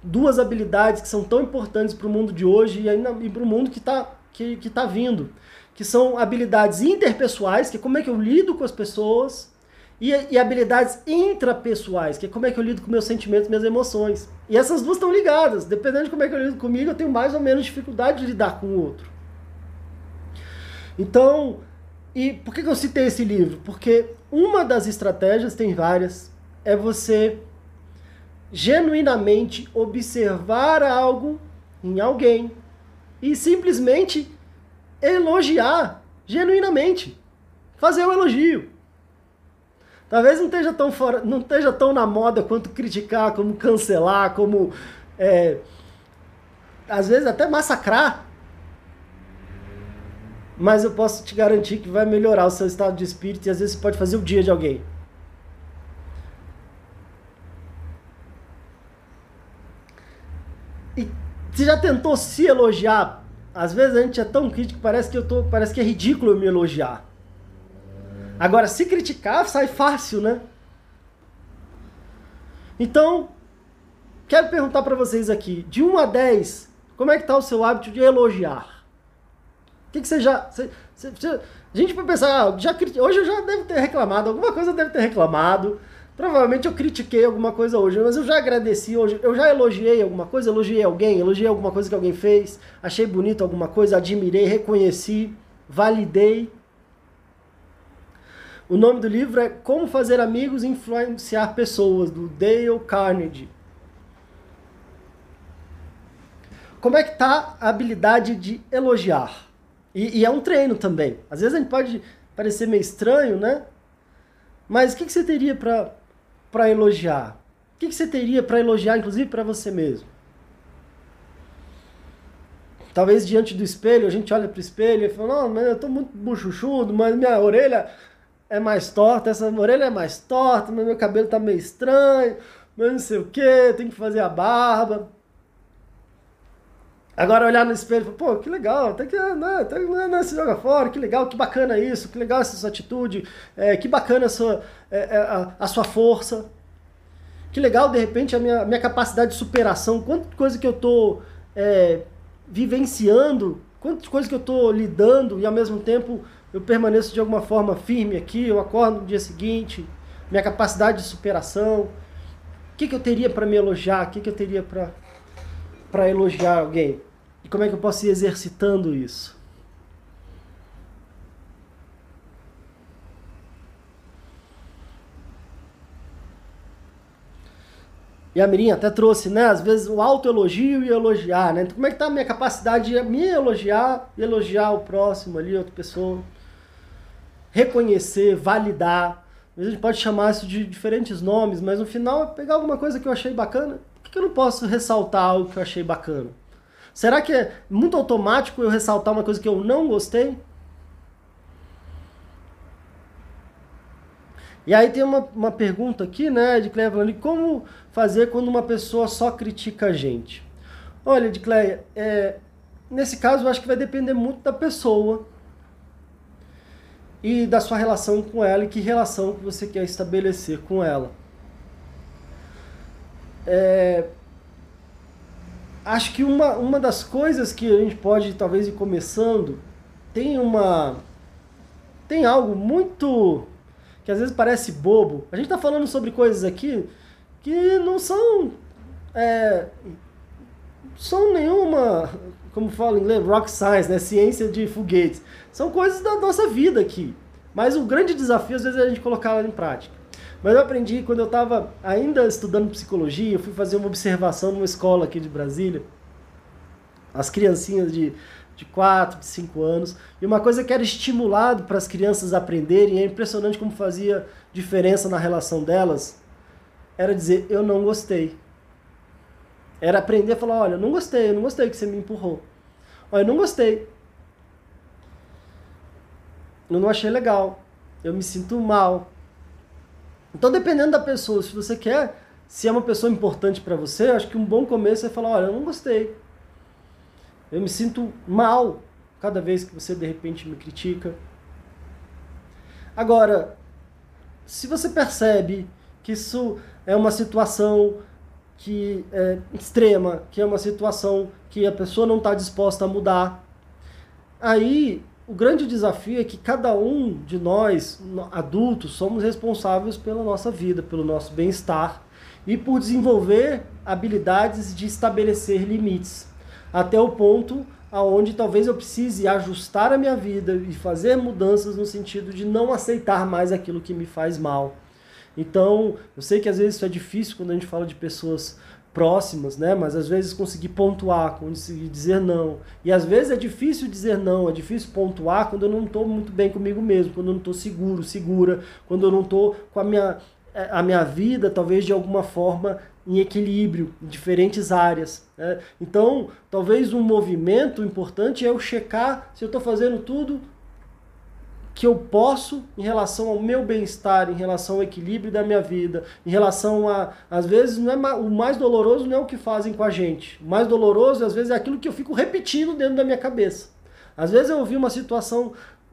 Speaker 1: Duas habilidades que são tão importantes para o mundo de hoje e ainda para o mundo que está que, que tá vindo, que são habilidades interpessoais, que é como é que eu lido com as pessoas, e, e, habilidades intrapessoais, que é como é que eu lido com meus sentimentos, minhas emoções. E essas duas estão ligadas. Dependendo de como é que eu lido comigo, eu tenho mais ou menos dificuldade de lidar com o outro. Então, e por que eu citei esse livro? Porque uma das estratégias, tem várias, é você genuinamente observar algo em alguém e simplesmente elogiar genuinamente. Fazer um elogio. Talvez não esteja tão fora, não esteja tão na moda quanto criticar, como cancelar, como é, às vezes até massacrar. Mas eu posso te garantir que vai melhorar o seu estado de espírito e às vezes você pode fazer o dia de alguém. E você já tentou se elogiar? Às vezes a gente é tão crítico que parece que eu tô, parece que é ridículo eu me elogiar. Agora, se criticar, sai fácil, né? Então, quero perguntar para vocês aqui, de 1 a 10, como é que tá o seu hábito de elogiar? O que, que você já... Você, você, você, a gente vai pensar, ah, já, hoje eu já devo ter reclamado, alguma coisa eu devo ter reclamado, provavelmente eu critiquei alguma coisa hoje, mas eu já agradeci hoje, eu já elogiei alguma coisa, elogiei alguém, elogiei alguma coisa que alguém fez, achei bonito alguma coisa, admirei, reconheci, validei. O nome do livro é Como Fazer Amigos e Influenciar Pessoas, do Dale Carnegie. Como é que tá a habilidade de elogiar? E, e é um treino também. Às vezes a gente pode parecer meio estranho, né? Mas o que, que você teria para elogiar? O que, que você teria para elogiar, inclusive para você mesmo? talvez diante do espelho, a gente olha pro espelho e fala, não, mas eu tô muito buchuchudo, mas minha orelha é mais torta, essa orelha é mais torta, meu cabelo tá meio estranho, mas não sei o que, tem que fazer a barba. Agora olhar no espelho pô, que legal, até que né, até, né, né, se joga fora, que legal, que bacana isso, que legal essa sua atitude, é, que bacana a sua, é, a, a, sua força. Que legal, de repente, a minha, minha capacidade de superação, quanta coisa que eu tô é, vivenciando, quantas coisas que eu tô lidando e ao mesmo tempo eu permaneço de alguma forma firme aqui, eu acordo no dia seguinte, minha capacidade de superação. O que, que eu teria para me elogiar? O que, que eu teria para elogiar alguém? E como é que eu posso ir exercitando isso? E a Mirinha até trouxe, né? Às vezes o autoelogio e elogiar, né? Então, como é que tá a minha capacidade de me elogiar e elogiar o próximo ali, outra pessoa? Reconhecer, validar. A gente pode chamar isso de diferentes nomes, mas no final é pegar alguma coisa que eu achei bacana. Por que eu não posso ressaltar algo que eu achei bacana? Será que é muito automático eu ressaltar uma coisa que eu não gostei? E aí tem uma, uma pergunta aqui, né, de Cleia falando, como fazer quando uma pessoa só critica a gente? Olha, de Cleia, é, nesse caso eu acho que vai depender muito da pessoa, e da sua relação com ela e que relação que você quer estabelecer com ela. É, acho que uma, uma das coisas que a gente pode talvez ir começando tem uma tem algo muito que às vezes parece bobo. A gente está falando sobre coisas aqui que não são é, são nenhuma como fala em inglês, rock science, né? ciência de foguetes. São coisas da nossa vida aqui. Mas o grande desafio, às vezes, é a gente colocar ela em prática. Mas eu aprendi quando eu estava ainda estudando psicologia, eu fui fazer uma observação numa escola aqui de Brasília. As criancinhas de, de 4, de 5 anos. E uma coisa que era estimulado para as crianças aprenderem, é impressionante como fazia diferença na relação delas, era dizer, eu não gostei. Era aprender a falar, olha, eu não gostei, eu não gostei que você me empurrou. Olha, eu não gostei. Eu não achei legal. Eu me sinto mal. Então, dependendo da pessoa, se você quer, se é uma pessoa importante para você, acho que um bom começo é falar, olha, eu não gostei. Eu me sinto mal cada vez que você de repente me critica. Agora, se você percebe que isso é uma situação que é extrema, que é uma situação que a pessoa não está disposta a mudar. Aí o grande desafio é que cada um de nós, adultos, somos responsáveis pela nossa vida, pelo nosso bem-estar e por desenvolver habilidades de estabelecer limites, até o ponto aonde talvez eu precise ajustar a minha vida e fazer mudanças no sentido de não aceitar mais aquilo que me faz mal. Então, eu sei que às vezes isso é difícil quando a gente fala de pessoas próximas, né? Mas às vezes conseguir pontuar, conseguir dizer não. E às vezes é difícil dizer não, é difícil pontuar quando eu não estou muito bem comigo mesmo, quando eu não estou seguro, segura, quando eu não estou com a minha, é, a minha vida, talvez de alguma forma, em equilíbrio, em diferentes áreas. Né? Então, talvez um movimento importante é eu checar se eu estou fazendo tudo que eu posso em relação ao meu bem-estar, em relação ao equilíbrio da minha vida, em relação a. Às vezes, não é, o mais doloroso não é o que fazem com a gente. O mais doloroso, às vezes, é aquilo que eu fico repetindo dentro da minha cabeça. Às vezes eu ouvi uma situação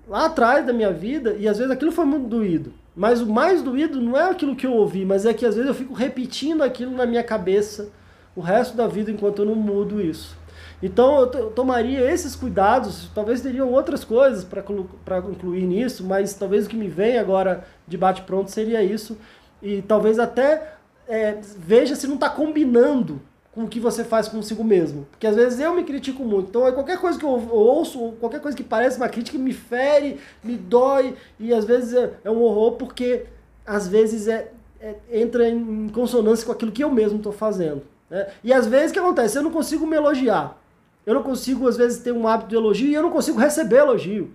Speaker 1: lá atrás da minha vida e às vezes aquilo foi muito doído. Mas o mais doído não é aquilo que eu ouvi, mas é que às vezes eu fico repetindo aquilo na minha cabeça o resto da vida enquanto eu não mudo isso. Então eu, tomaria esses cuidados, talvez teriam outras coisas para incluir nisso, mas talvez o que me vem agora de bate-pronto seria isso. E talvez até é, veja se não está combinando com o que você faz consigo mesmo. Porque às vezes eu me critico muito. Então é qualquer coisa que eu ouço, qualquer coisa que parece uma crítica me fere, me dói, e às vezes é, é um horror porque às vezes é, é, entra em consonância com aquilo que eu mesmo estou fazendo. Né? E às vezes o que acontece? Eu não consigo me elogiar. Eu não consigo, às vezes, ter um hábito de elogio e eu não consigo receber elogio.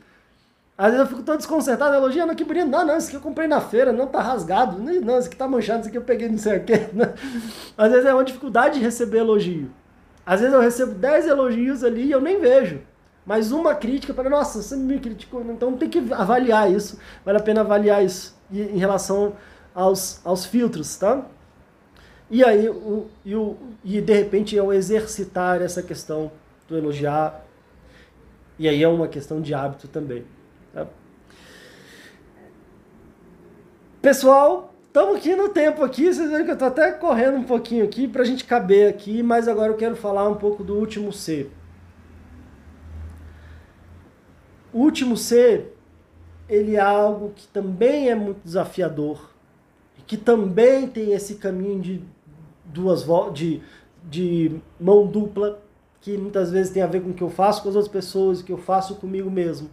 Speaker 1: Às vezes eu fico tão desconcertado, elogiando, que bonito. Não, não, isso aqui eu comprei na feira, não tá rasgado. Não, isso aqui tá manchado, isso aqui eu peguei não sei o quê. Às vezes é uma dificuldade de receber elogio. Às vezes eu recebo 10 elogios ali e eu nem vejo. Mas uma crítica para, nossa, você me criticou, então tem que avaliar isso. Vale a pena avaliar isso em relação aos, aos filtros, tá? E aí, o, e, o, e de repente eu exercitar essa questão do elogiar. E aí é uma questão de hábito também. Tá? Pessoal, estamos aqui no tempo aqui, vocês viram que eu estou até correndo um pouquinho aqui para a gente caber aqui, mas agora eu quero falar um pouco do último C. O último C, ele é algo que também é muito desafiador, que também tem esse caminho de duas de, de mão dupla, que muitas vezes tem a ver com o que eu faço com as outras pessoas, o que eu faço comigo mesmo,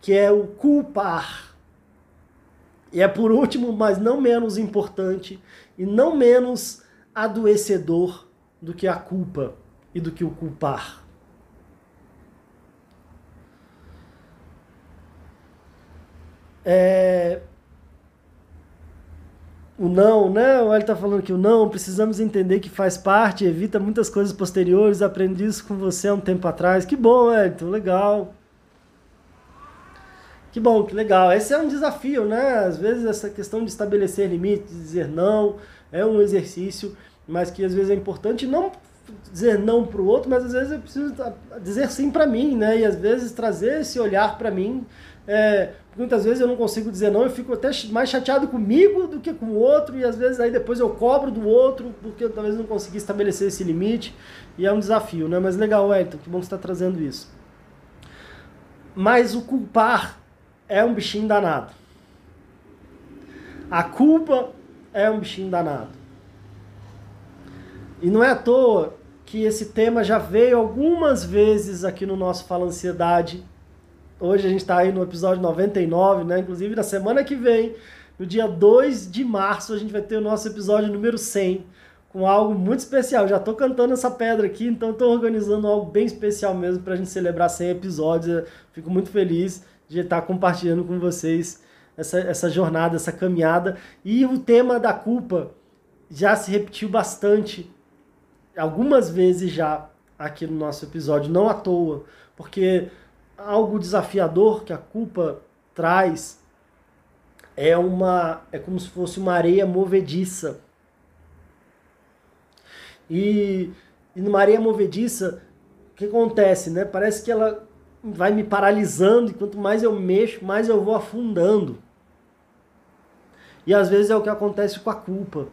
Speaker 1: que é o culpar. E é por último, mas não menos importante e não menos adoecedor do que a culpa e do que o culpar. É... O não, né? Ele está falando que o não, precisamos entender que faz parte, evita muitas coisas posteriores. Aprendi isso com você há um tempo atrás. Que bom, Elton, legal. Que bom, que legal. Esse é um desafio, né? Às vezes essa questão de estabelecer limites, dizer não, é um exercício, mas que às vezes é importante não dizer não para o outro, mas às vezes eu preciso dizer sim para mim, né? E às vezes trazer esse olhar para mim. É, muitas vezes eu não consigo dizer não, eu fico até mais chateado comigo do que com o outro, e às vezes aí depois eu cobro do outro, porque eu talvez não consegui estabelecer esse limite, e é um desafio, né? Mas legal, Wellington, que bom que você está trazendo isso. Mas o culpar é um bichinho danado. A culpa é um bichinho danado. E não é à toa que esse tema já veio algumas vezes aqui no nosso Fala Ansiedade. Hoje a gente está aí no episódio 99, né? Inclusive na semana que vem, no dia 2 de março, a gente vai ter o nosso episódio número 100, com algo muito especial. Já estou cantando essa pedra aqui, então estou organizando algo bem especial mesmo para a gente celebrar 100 episódios. Fico muito feliz de estar compartilhando com vocês essa, essa jornada, essa caminhada. E o tema da culpa já se repetiu bastante, algumas vezes já aqui no nosso episódio, não à toa, porque algo desafiador que a culpa traz é uma é como se fosse uma areia movediça. E, e numa areia movediça, o que acontece, né? Parece que ela vai me paralisando e quanto mais eu mexo, mais eu vou afundando. E às vezes é o que acontece com a culpa.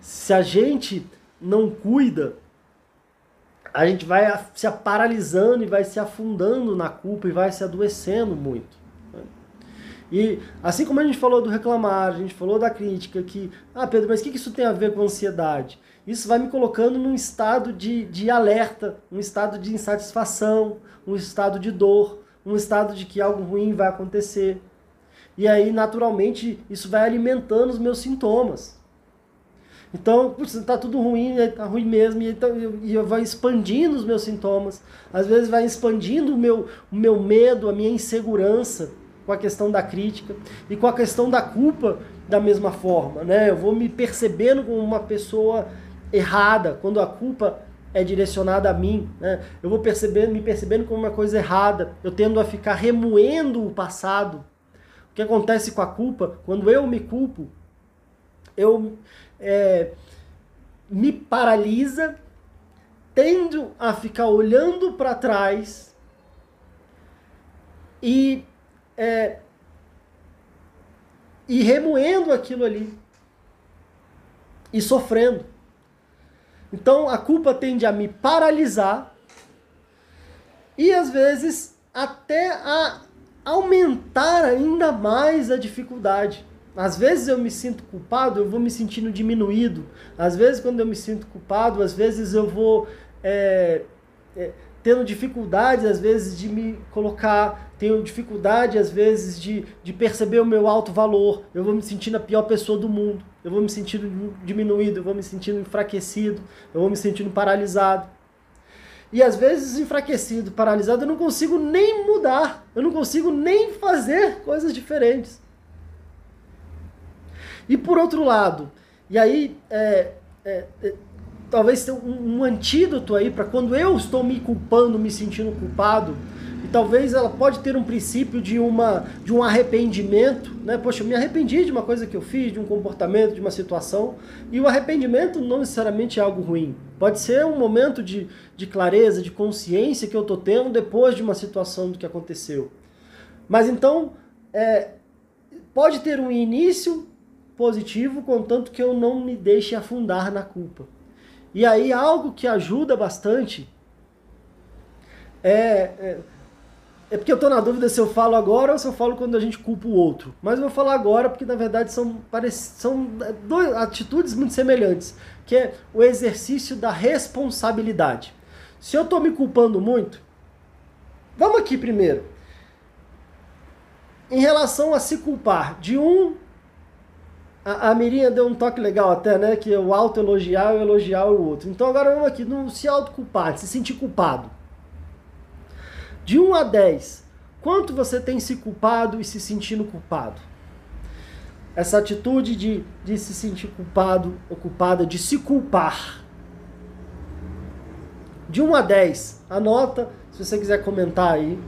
Speaker 1: Se a gente não cuida, a gente vai se paralisando e vai se afundando na culpa e vai se adoecendo muito. E assim como a gente falou do reclamar, a gente falou da crítica, que, ah, Pedro, mas o que isso tem a ver com ansiedade? Isso vai me colocando num estado de, de alerta, um estado de insatisfação, um estado de dor, um estado de que algo ruim vai acontecer. E aí, naturalmente, isso vai alimentando os meus sintomas. Então, putz, tá tudo ruim, tá ruim mesmo, e, então, e vai expandindo os meus sintomas. Às vezes vai expandindo o meu, o meu medo, a minha insegurança com a questão da crítica e com a questão da culpa da mesma forma, né? Eu vou me percebendo como uma pessoa errada quando a culpa é direcionada a mim, né? Eu vou percebendo, me percebendo como uma coisa errada. Eu tendo a ficar remoendo o passado. O que acontece com a culpa? Quando eu me culpo, eu é, me paralisa, tendo a ficar olhando para trás e é, e remoendo aquilo ali e sofrendo. Então a culpa tende a me paralisar e às vezes até a aumentar ainda mais a dificuldade. Às vezes eu me sinto culpado, eu vou me sentindo diminuído. Às vezes, quando eu me sinto culpado, às vezes eu vou é, é, tendo dificuldade, às vezes, de me colocar, tenho dificuldade, às vezes, de, de perceber o meu alto valor. Eu vou me sentindo a pior pessoa do mundo eu vou me sentindo diminuído, eu vou me sentindo enfraquecido, eu vou me sentindo paralisado. E às vezes enfraquecido, paralisado, eu não consigo nem mudar, eu não consigo nem fazer coisas diferentes. E por outro lado, e aí é, é, é, talvez tenha um, um antídoto aí para quando eu estou me culpando, me sentindo culpado, e talvez ela pode ter um princípio de, uma, de um arrependimento, né? Poxa, eu me arrependi de uma coisa que eu fiz, de um comportamento, de uma situação, e o arrependimento não necessariamente é algo ruim. Pode ser um momento de, de clareza, de consciência que eu estou tendo depois de uma situação do que aconteceu. Mas então, é, pode ter um início positivo, contanto que eu não me deixe afundar na culpa. E aí, algo que ajuda bastante é, é é porque eu estou na dúvida se eu falo agora ou se eu falo quando a gente culpa o outro. Mas eu vou falar agora porque na verdade são, são dois, atitudes muito semelhantes, que é o exercício da responsabilidade. Se eu estou me culpando muito, vamos aqui primeiro. Em relação a se culpar, de um a, a Mirinha deu um toque legal até, né? Que é o auto-elogiar e elogiar o outro. Então agora vamos aqui, não se autoculpar, se sentir culpado. De 1 a 10, quanto você tem se culpado e se sentindo culpado? Essa atitude de, de se sentir culpado ou culpada, de se culpar. De 1 a 10, anota, se você quiser comentar aí,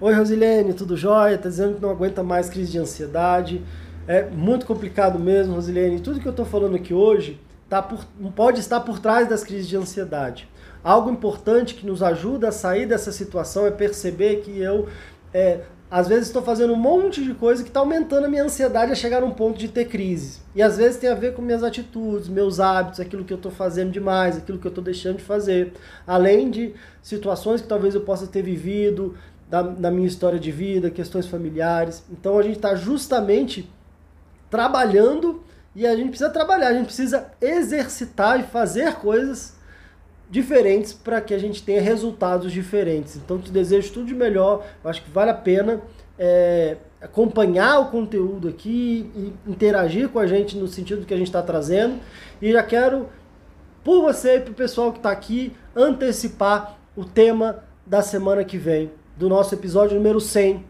Speaker 1: Oi, Rosilene, tudo jóia? Tá dizendo que não aguenta mais crise de ansiedade. É muito complicado mesmo, Rosilene. Tudo que eu estou falando aqui hoje tá por, pode estar por trás das crises de ansiedade. Algo importante que nos ajuda a sair dessa situação é perceber que eu, é, às vezes, estou fazendo um monte de coisa que está aumentando a minha ansiedade a chegar num ponto de ter crise. E às vezes tem a ver com minhas atitudes, meus hábitos, aquilo que eu estou fazendo demais, aquilo que eu estou deixando de fazer. Além de situações que talvez eu possa ter vivido, da, da minha história de vida, questões familiares. Então a gente está justamente trabalhando e a gente precisa trabalhar, a gente precisa exercitar e fazer coisas diferentes para que a gente tenha resultados diferentes. Então te desejo tudo de melhor, eu acho que vale a pena é, acompanhar o conteúdo aqui e interagir com a gente no sentido que a gente está trazendo. E já quero, por você e para o pessoal que está aqui, antecipar o tema da semana que vem do nosso episódio número 100,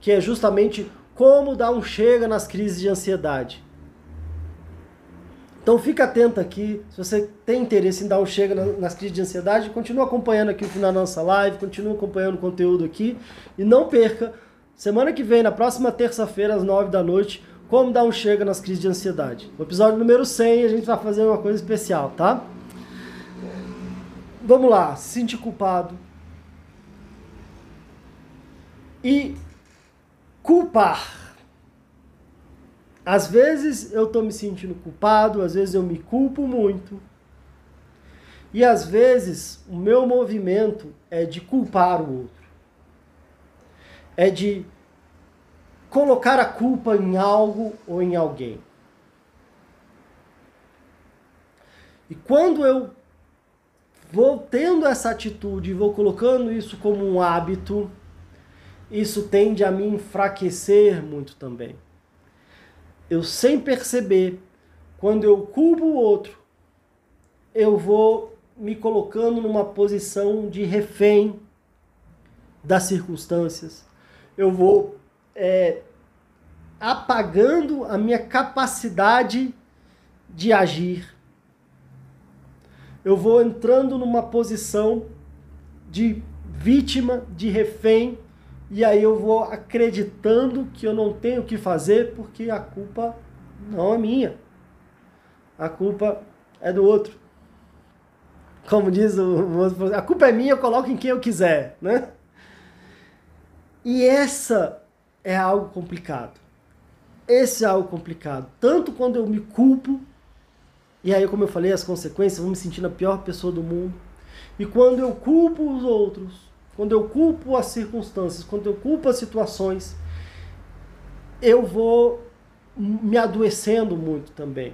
Speaker 1: que é justamente como dar um chega nas crises de ansiedade. Então fica atento aqui, se você tem interesse em dar um chega nas crises de ansiedade, continue acompanhando aqui o final da nossa live, continue acompanhando o conteúdo aqui e não perca, semana que vem, na próxima terça-feira, às 9 da noite, como dar um chega nas crises de ansiedade. No episódio número 100 a gente vai fazer uma coisa especial, tá? Vamos lá, se sentir culpado, e culpar. Às vezes eu estou me sentindo culpado, às vezes eu me culpo muito. E às vezes o meu movimento é de culpar o outro. É de colocar a culpa em algo ou em alguém. E quando eu vou tendo essa atitude e vou colocando isso como um hábito, isso tende a me enfraquecer muito também. Eu, sem perceber, quando eu culpo o outro, eu vou me colocando numa posição de refém das circunstâncias. Eu vou é, apagando a minha capacidade de agir. Eu vou entrando numa posição de vítima, de refém e aí eu vou acreditando que eu não tenho o que fazer porque a culpa não é minha. A culpa é do outro. Como diz o a culpa é minha, eu coloco em quem eu quiser, né? E essa é algo complicado. Esse é algo complicado. Tanto quando eu me culpo, e aí, como eu falei, as consequências, eu vou me sentindo a pior pessoa do mundo. E quando eu culpo os outros, quando eu culpo as circunstâncias, quando eu culpo as situações, eu vou me adoecendo muito também.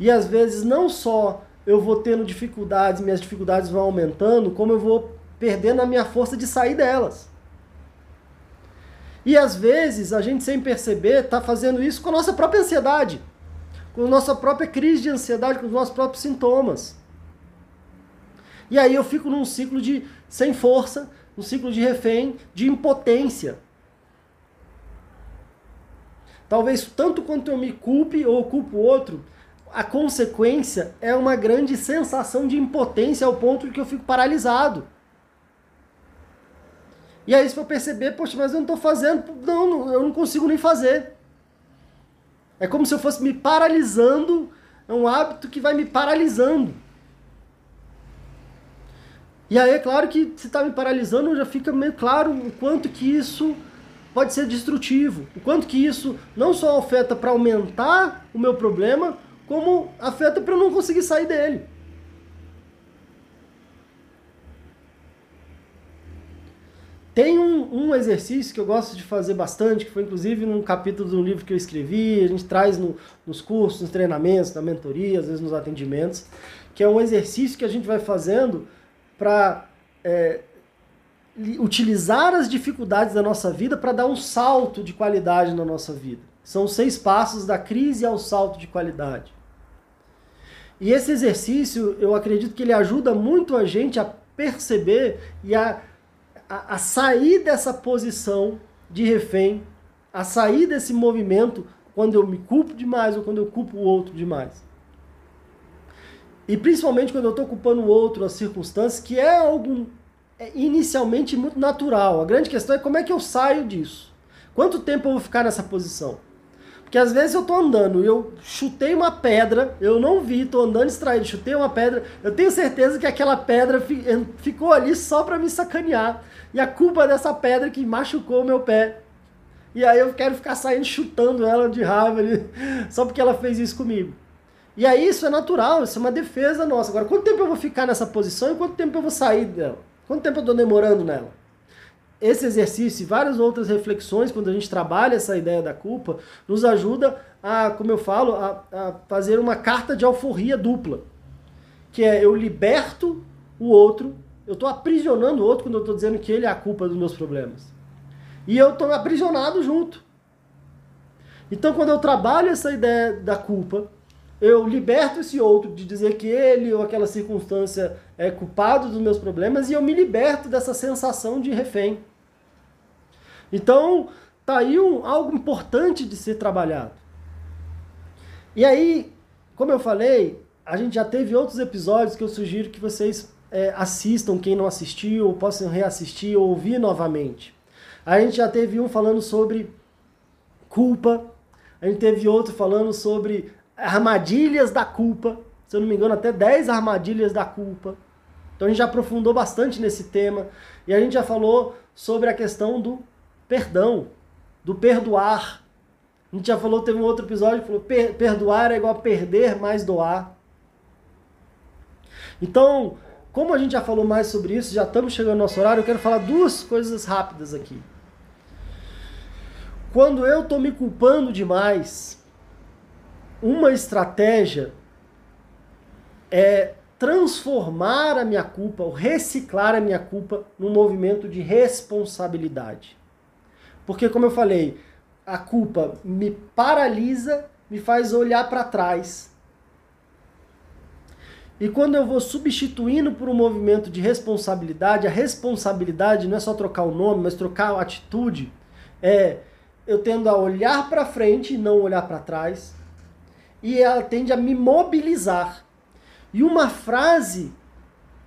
Speaker 1: E às vezes não só eu vou tendo dificuldades, minhas dificuldades vão aumentando, como eu vou perdendo a minha força de sair delas. E às vezes a gente sem perceber está fazendo isso com a nossa própria ansiedade, com a nossa própria crise de ansiedade, com os nossos próprios sintomas. E aí eu fico num ciclo de sem força, um ciclo de refém, de impotência. Talvez tanto quanto eu me culpe ou culpo o outro, a consequência é uma grande sensação de impotência ao ponto de que eu fico paralisado. E aí, se eu perceber, poxa, mas eu não estou fazendo, não, eu não consigo nem fazer. É como se eu fosse me paralisando, é um hábito que vai me paralisando. E aí é claro que se está me paralisando, já fica meio claro o quanto que isso pode ser destrutivo, o quanto que isso não só afeta para aumentar o meu problema, como afeta para eu não conseguir sair dele. Tem um, um, exercício que eu gosto de fazer bastante, que foi inclusive num capítulo de um livro que eu escrevi, a gente traz no, nos cursos, nos treinamentos, na mentoria, às vezes nos atendimentos, que é um exercício que a gente vai fazendo para é, utilizar as dificuldades da nossa vida para dar um salto de qualidade na nossa vida. São seis passos da crise ao salto de qualidade. E esse exercício, eu acredito que ele ajuda muito a gente a perceber e a, a, a sair dessa posição de refém, a sair desse movimento quando eu me culpo demais ou quando eu culpo o outro demais. E principalmente quando eu estou culpando o outro, as circunstâncias, que é algo é inicialmente muito natural. A grande questão é como é que eu saio disso. Quanto tempo eu vou ficar nessa posição? Porque às vezes eu tô andando e eu chutei uma pedra, eu não vi, tô andando distraído, chutei uma pedra, eu tenho certeza que aquela pedra ficou ali só para me sacanear. E a culpa dessa pedra que machucou o meu pé. E aí eu quero ficar saindo chutando ela de raiva ali, só porque ela fez isso comigo. E aí isso é natural, isso é uma defesa nossa. Agora, quanto tempo eu vou ficar nessa posição e quanto tempo eu vou sair dela? Quanto tempo eu estou demorando nela? Esse exercício e várias outras reflexões, quando a gente trabalha essa ideia da culpa, nos ajuda a, como eu falo, a, a fazer uma carta de alforria dupla. Que é eu liberto o outro, eu estou aprisionando o outro quando eu estou dizendo que ele é a culpa dos meus problemas. E eu estou aprisionado junto. Então, quando eu trabalho essa ideia da culpa, eu liberto esse outro de dizer que ele ou aquela circunstância é culpado dos meus problemas e eu me liberto dessa sensação de refém. Então, tá aí um, algo importante de ser trabalhado. E aí, como eu falei, a gente já teve outros episódios que eu sugiro que vocês é, assistam, quem não assistiu, possam reassistir ou ouvir novamente. A gente já teve um falando sobre culpa, a gente teve outro falando sobre armadilhas da culpa. Se eu não me engano, até 10 armadilhas da culpa. Então a gente já aprofundou bastante nesse tema. E a gente já falou sobre a questão do perdão, do perdoar. A gente já falou, teve um outro episódio que falou: per perdoar é igual a perder mais doar. Então, como a gente já falou mais sobre isso, já estamos chegando no nosso horário, eu quero falar duas coisas rápidas aqui. Quando eu estou me culpando demais, uma estratégia é transformar a minha culpa, ou reciclar a minha culpa num movimento de responsabilidade. Porque, como eu falei, a culpa me paralisa, me faz olhar para trás. E quando eu vou substituindo por um movimento de responsabilidade, a responsabilidade não é só trocar o nome, mas trocar a atitude. É eu tendo a olhar para frente e não olhar para trás e ela tende a me mobilizar. E uma frase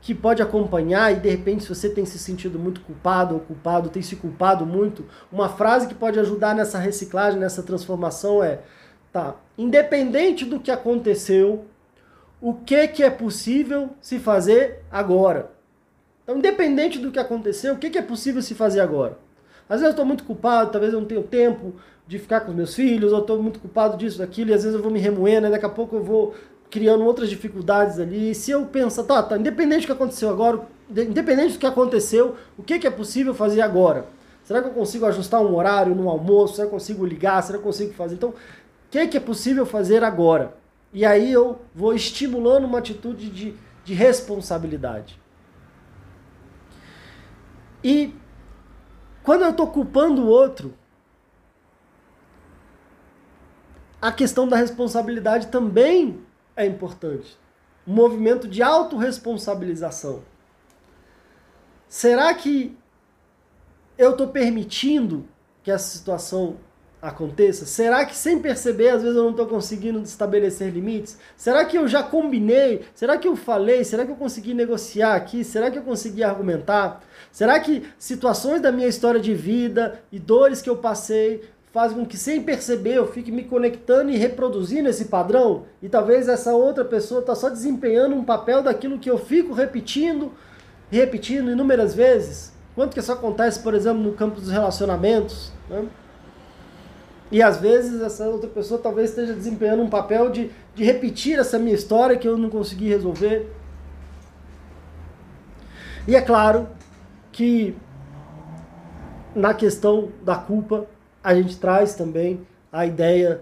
Speaker 1: que pode acompanhar, e de repente, se você tem se sentido muito culpado ou culpado, tem se culpado muito, uma frase que pode ajudar nessa reciclagem, nessa transformação é: tá, independente do que aconteceu, o que, que é possível se fazer agora? Então, independente do que aconteceu, o que, que é possível se fazer agora? Às vezes eu estou muito culpado, talvez eu não tenha tempo, de ficar com os meus filhos, eu estou muito culpado disso, daquilo, e às vezes eu vou me remoendo, e daqui a pouco eu vou criando outras dificuldades ali. E se eu pensar, tá, tá, independente do que aconteceu agora, independente do que aconteceu, o que, que é possível fazer agora? Será que eu consigo ajustar um horário no almoço? Será que eu consigo ligar? Será que eu consigo fazer? Então, o que, que é possível fazer agora? E aí eu vou estimulando uma atitude de, de responsabilidade. E quando eu estou culpando o outro, a questão da responsabilidade também é importante. Um movimento de autorresponsabilização. será que eu estou permitindo que essa situação aconteça? Será que sem perceber, às vezes eu não estou conseguindo estabelecer limites? Será que eu já combinei? Será que eu falei? Será que eu consegui negociar aqui? Será que eu consegui argumentar? Será que situações da minha história de vida e dores que eu passei fazem com que sem perceber eu fique me conectando e reproduzindo esse padrão? E talvez essa outra pessoa está só desempenhando um papel daquilo que eu fico repetindo repetindo inúmeras vezes? Quanto que isso acontece, por exemplo, no campo dos relacionamentos? Né? E às vezes essa outra pessoa talvez esteja desempenhando um papel de, de repetir essa minha história que eu não consegui resolver. E é claro que na questão da culpa, a gente traz também a ideia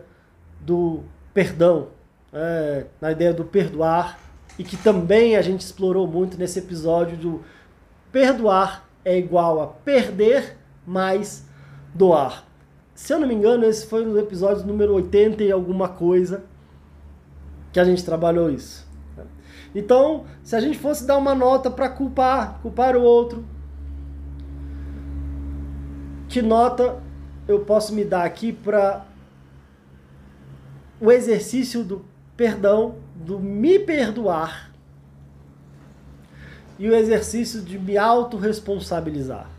Speaker 1: do perdão, é, na ideia do perdoar, e que também a gente explorou muito nesse episódio do perdoar é igual a perder mais doar. Se eu não me engano, esse foi no episódio número 80 e alguma coisa que a gente trabalhou isso. Então, se a gente fosse dar uma nota para culpar, culpar o outro, que nota eu posso me dar aqui para o exercício do perdão, do me perdoar e o exercício de me autorresponsabilizar.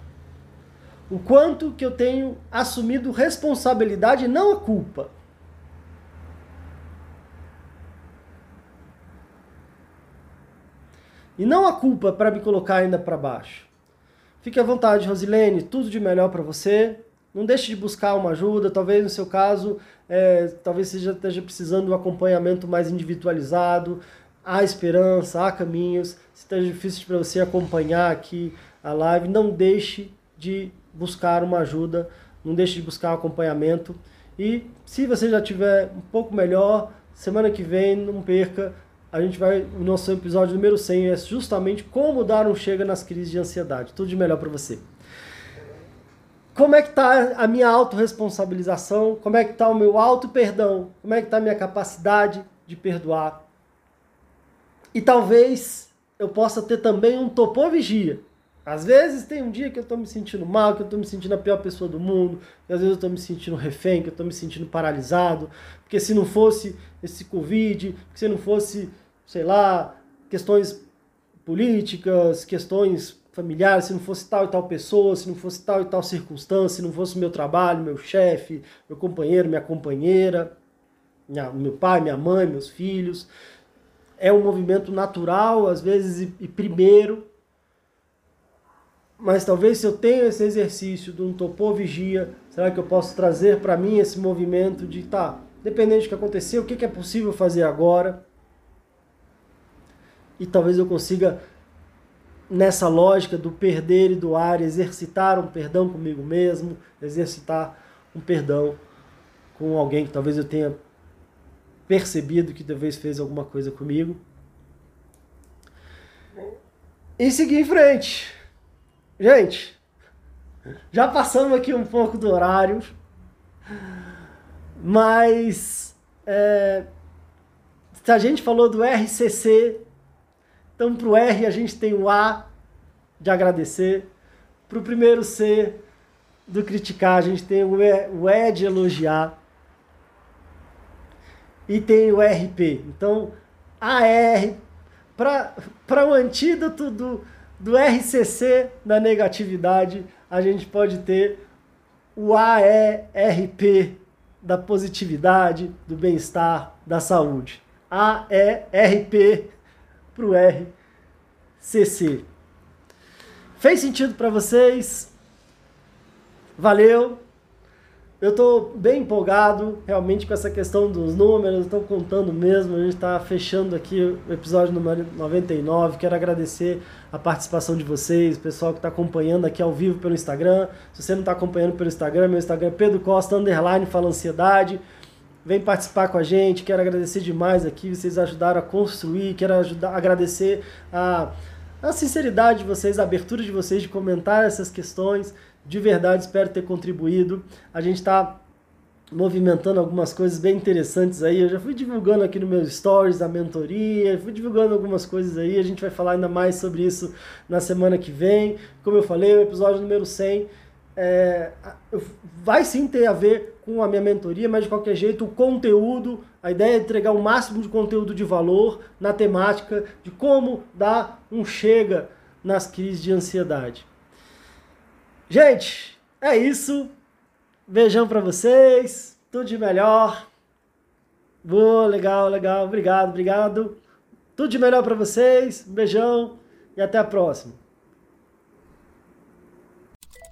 Speaker 1: O quanto que eu tenho assumido responsabilidade não a culpa. E não a culpa para me colocar ainda para baixo. Fique à vontade, Rosilene, tudo de melhor para você. Não deixe de buscar uma ajuda, talvez no seu caso, é, talvez você já esteja precisando de um acompanhamento mais individualizado, há esperança, há caminhos. Se está difícil para você acompanhar aqui a live, não deixe de buscar uma ajuda, não deixe de buscar um acompanhamento. E se você já tiver um pouco melhor, semana que vem, não perca, a gente vai, o nosso episódio número 100 é justamente como dar um chega nas crises de ansiedade. Tudo de melhor para você. Como é que está a minha autorresponsabilização? Como é que está o meu auto-perdão? Como é que está a minha capacidade de perdoar? E talvez eu possa ter também um topô vigia. Às vezes tem um dia que eu estou me sentindo mal, que eu estou me sentindo a pior pessoa do mundo, que às vezes eu estou me sentindo refém, que eu estou me sentindo paralisado, porque se não fosse esse Covid, se não fosse, sei lá, questões políticas, questões familiares, se não fosse tal e tal pessoa, se não fosse tal e tal circunstância, se não fosse meu trabalho, meu chefe, meu companheiro, minha companheira, minha, meu pai, minha mãe, meus filhos, é um movimento natural, às vezes, e, e primeiro. Mas talvez se eu tenho esse exercício de um topô vigia, será que eu posso trazer para mim esse movimento de, tá, dependente do que aconteceu, o que, que é possível fazer agora? E talvez eu consiga, nessa lógica do perder e doar, exercitar um perdão comigo mesmo, exercitar um perdão com alguém que talvez eu tenha percebido que talvez fez alguma coisa comigo. E seguir em frente. Gente, já passamos aqui um pouco do horário, mas é, a gente falou do RCC, então para o R a gente tem o A de agradecer, para o primeiro C do criticar a gente tem o E, o e de elogiar, e tem o RP. Então, AR, para o antídoto do, do RCC da negatividade, a gente pode ter o AERP da positividade, do bem-estar, da saúde. AERP para o RCC. Fez sentido para vocês? Valeu! Eu estou bem empolgado realmente com essa questão dos números, estou contando mesmo, a gente está fechando aqui o episódio número 99. Quero agradecer a participação de vocês, o pessoal que está acompanhando aqui ao vivo pelo Instagram. Se você não está acompanhando pelo Instagram, meu Instagram é Pedro Costa, underline, fala ansiedade. Vem participar com a gente, quero agradecer demais aqui, vocês ajudaram a construir, quero ajudar, agradecer a, a sinceridade de vocês, a abertura de vocês de comentar essas questões. De verdade, espero ter contribuído. A gente está movimentando algumas coisas bem interessantes aí. Eu já fui divulgando aqui no meu stories a mentoria, fui divulgando algumas coisas aí. A gente vai falar ainda mais sobre isso na semana que vem. Como eu falei, o episódio número 100 é, vai sim ter a ver com a minha mentoria, mas de qualquer jeito o conteúdo, a ideia é entregar o máximo de conteúdo de valor na temática de como dar um chega nas crises de ansiedade. Gente, é isso. Beijão para vocês. Tudo de melhor. Boa, legal, legal. Obrigado, obrigado. Tudo de melhor para vocês. Beijão e até a próxima.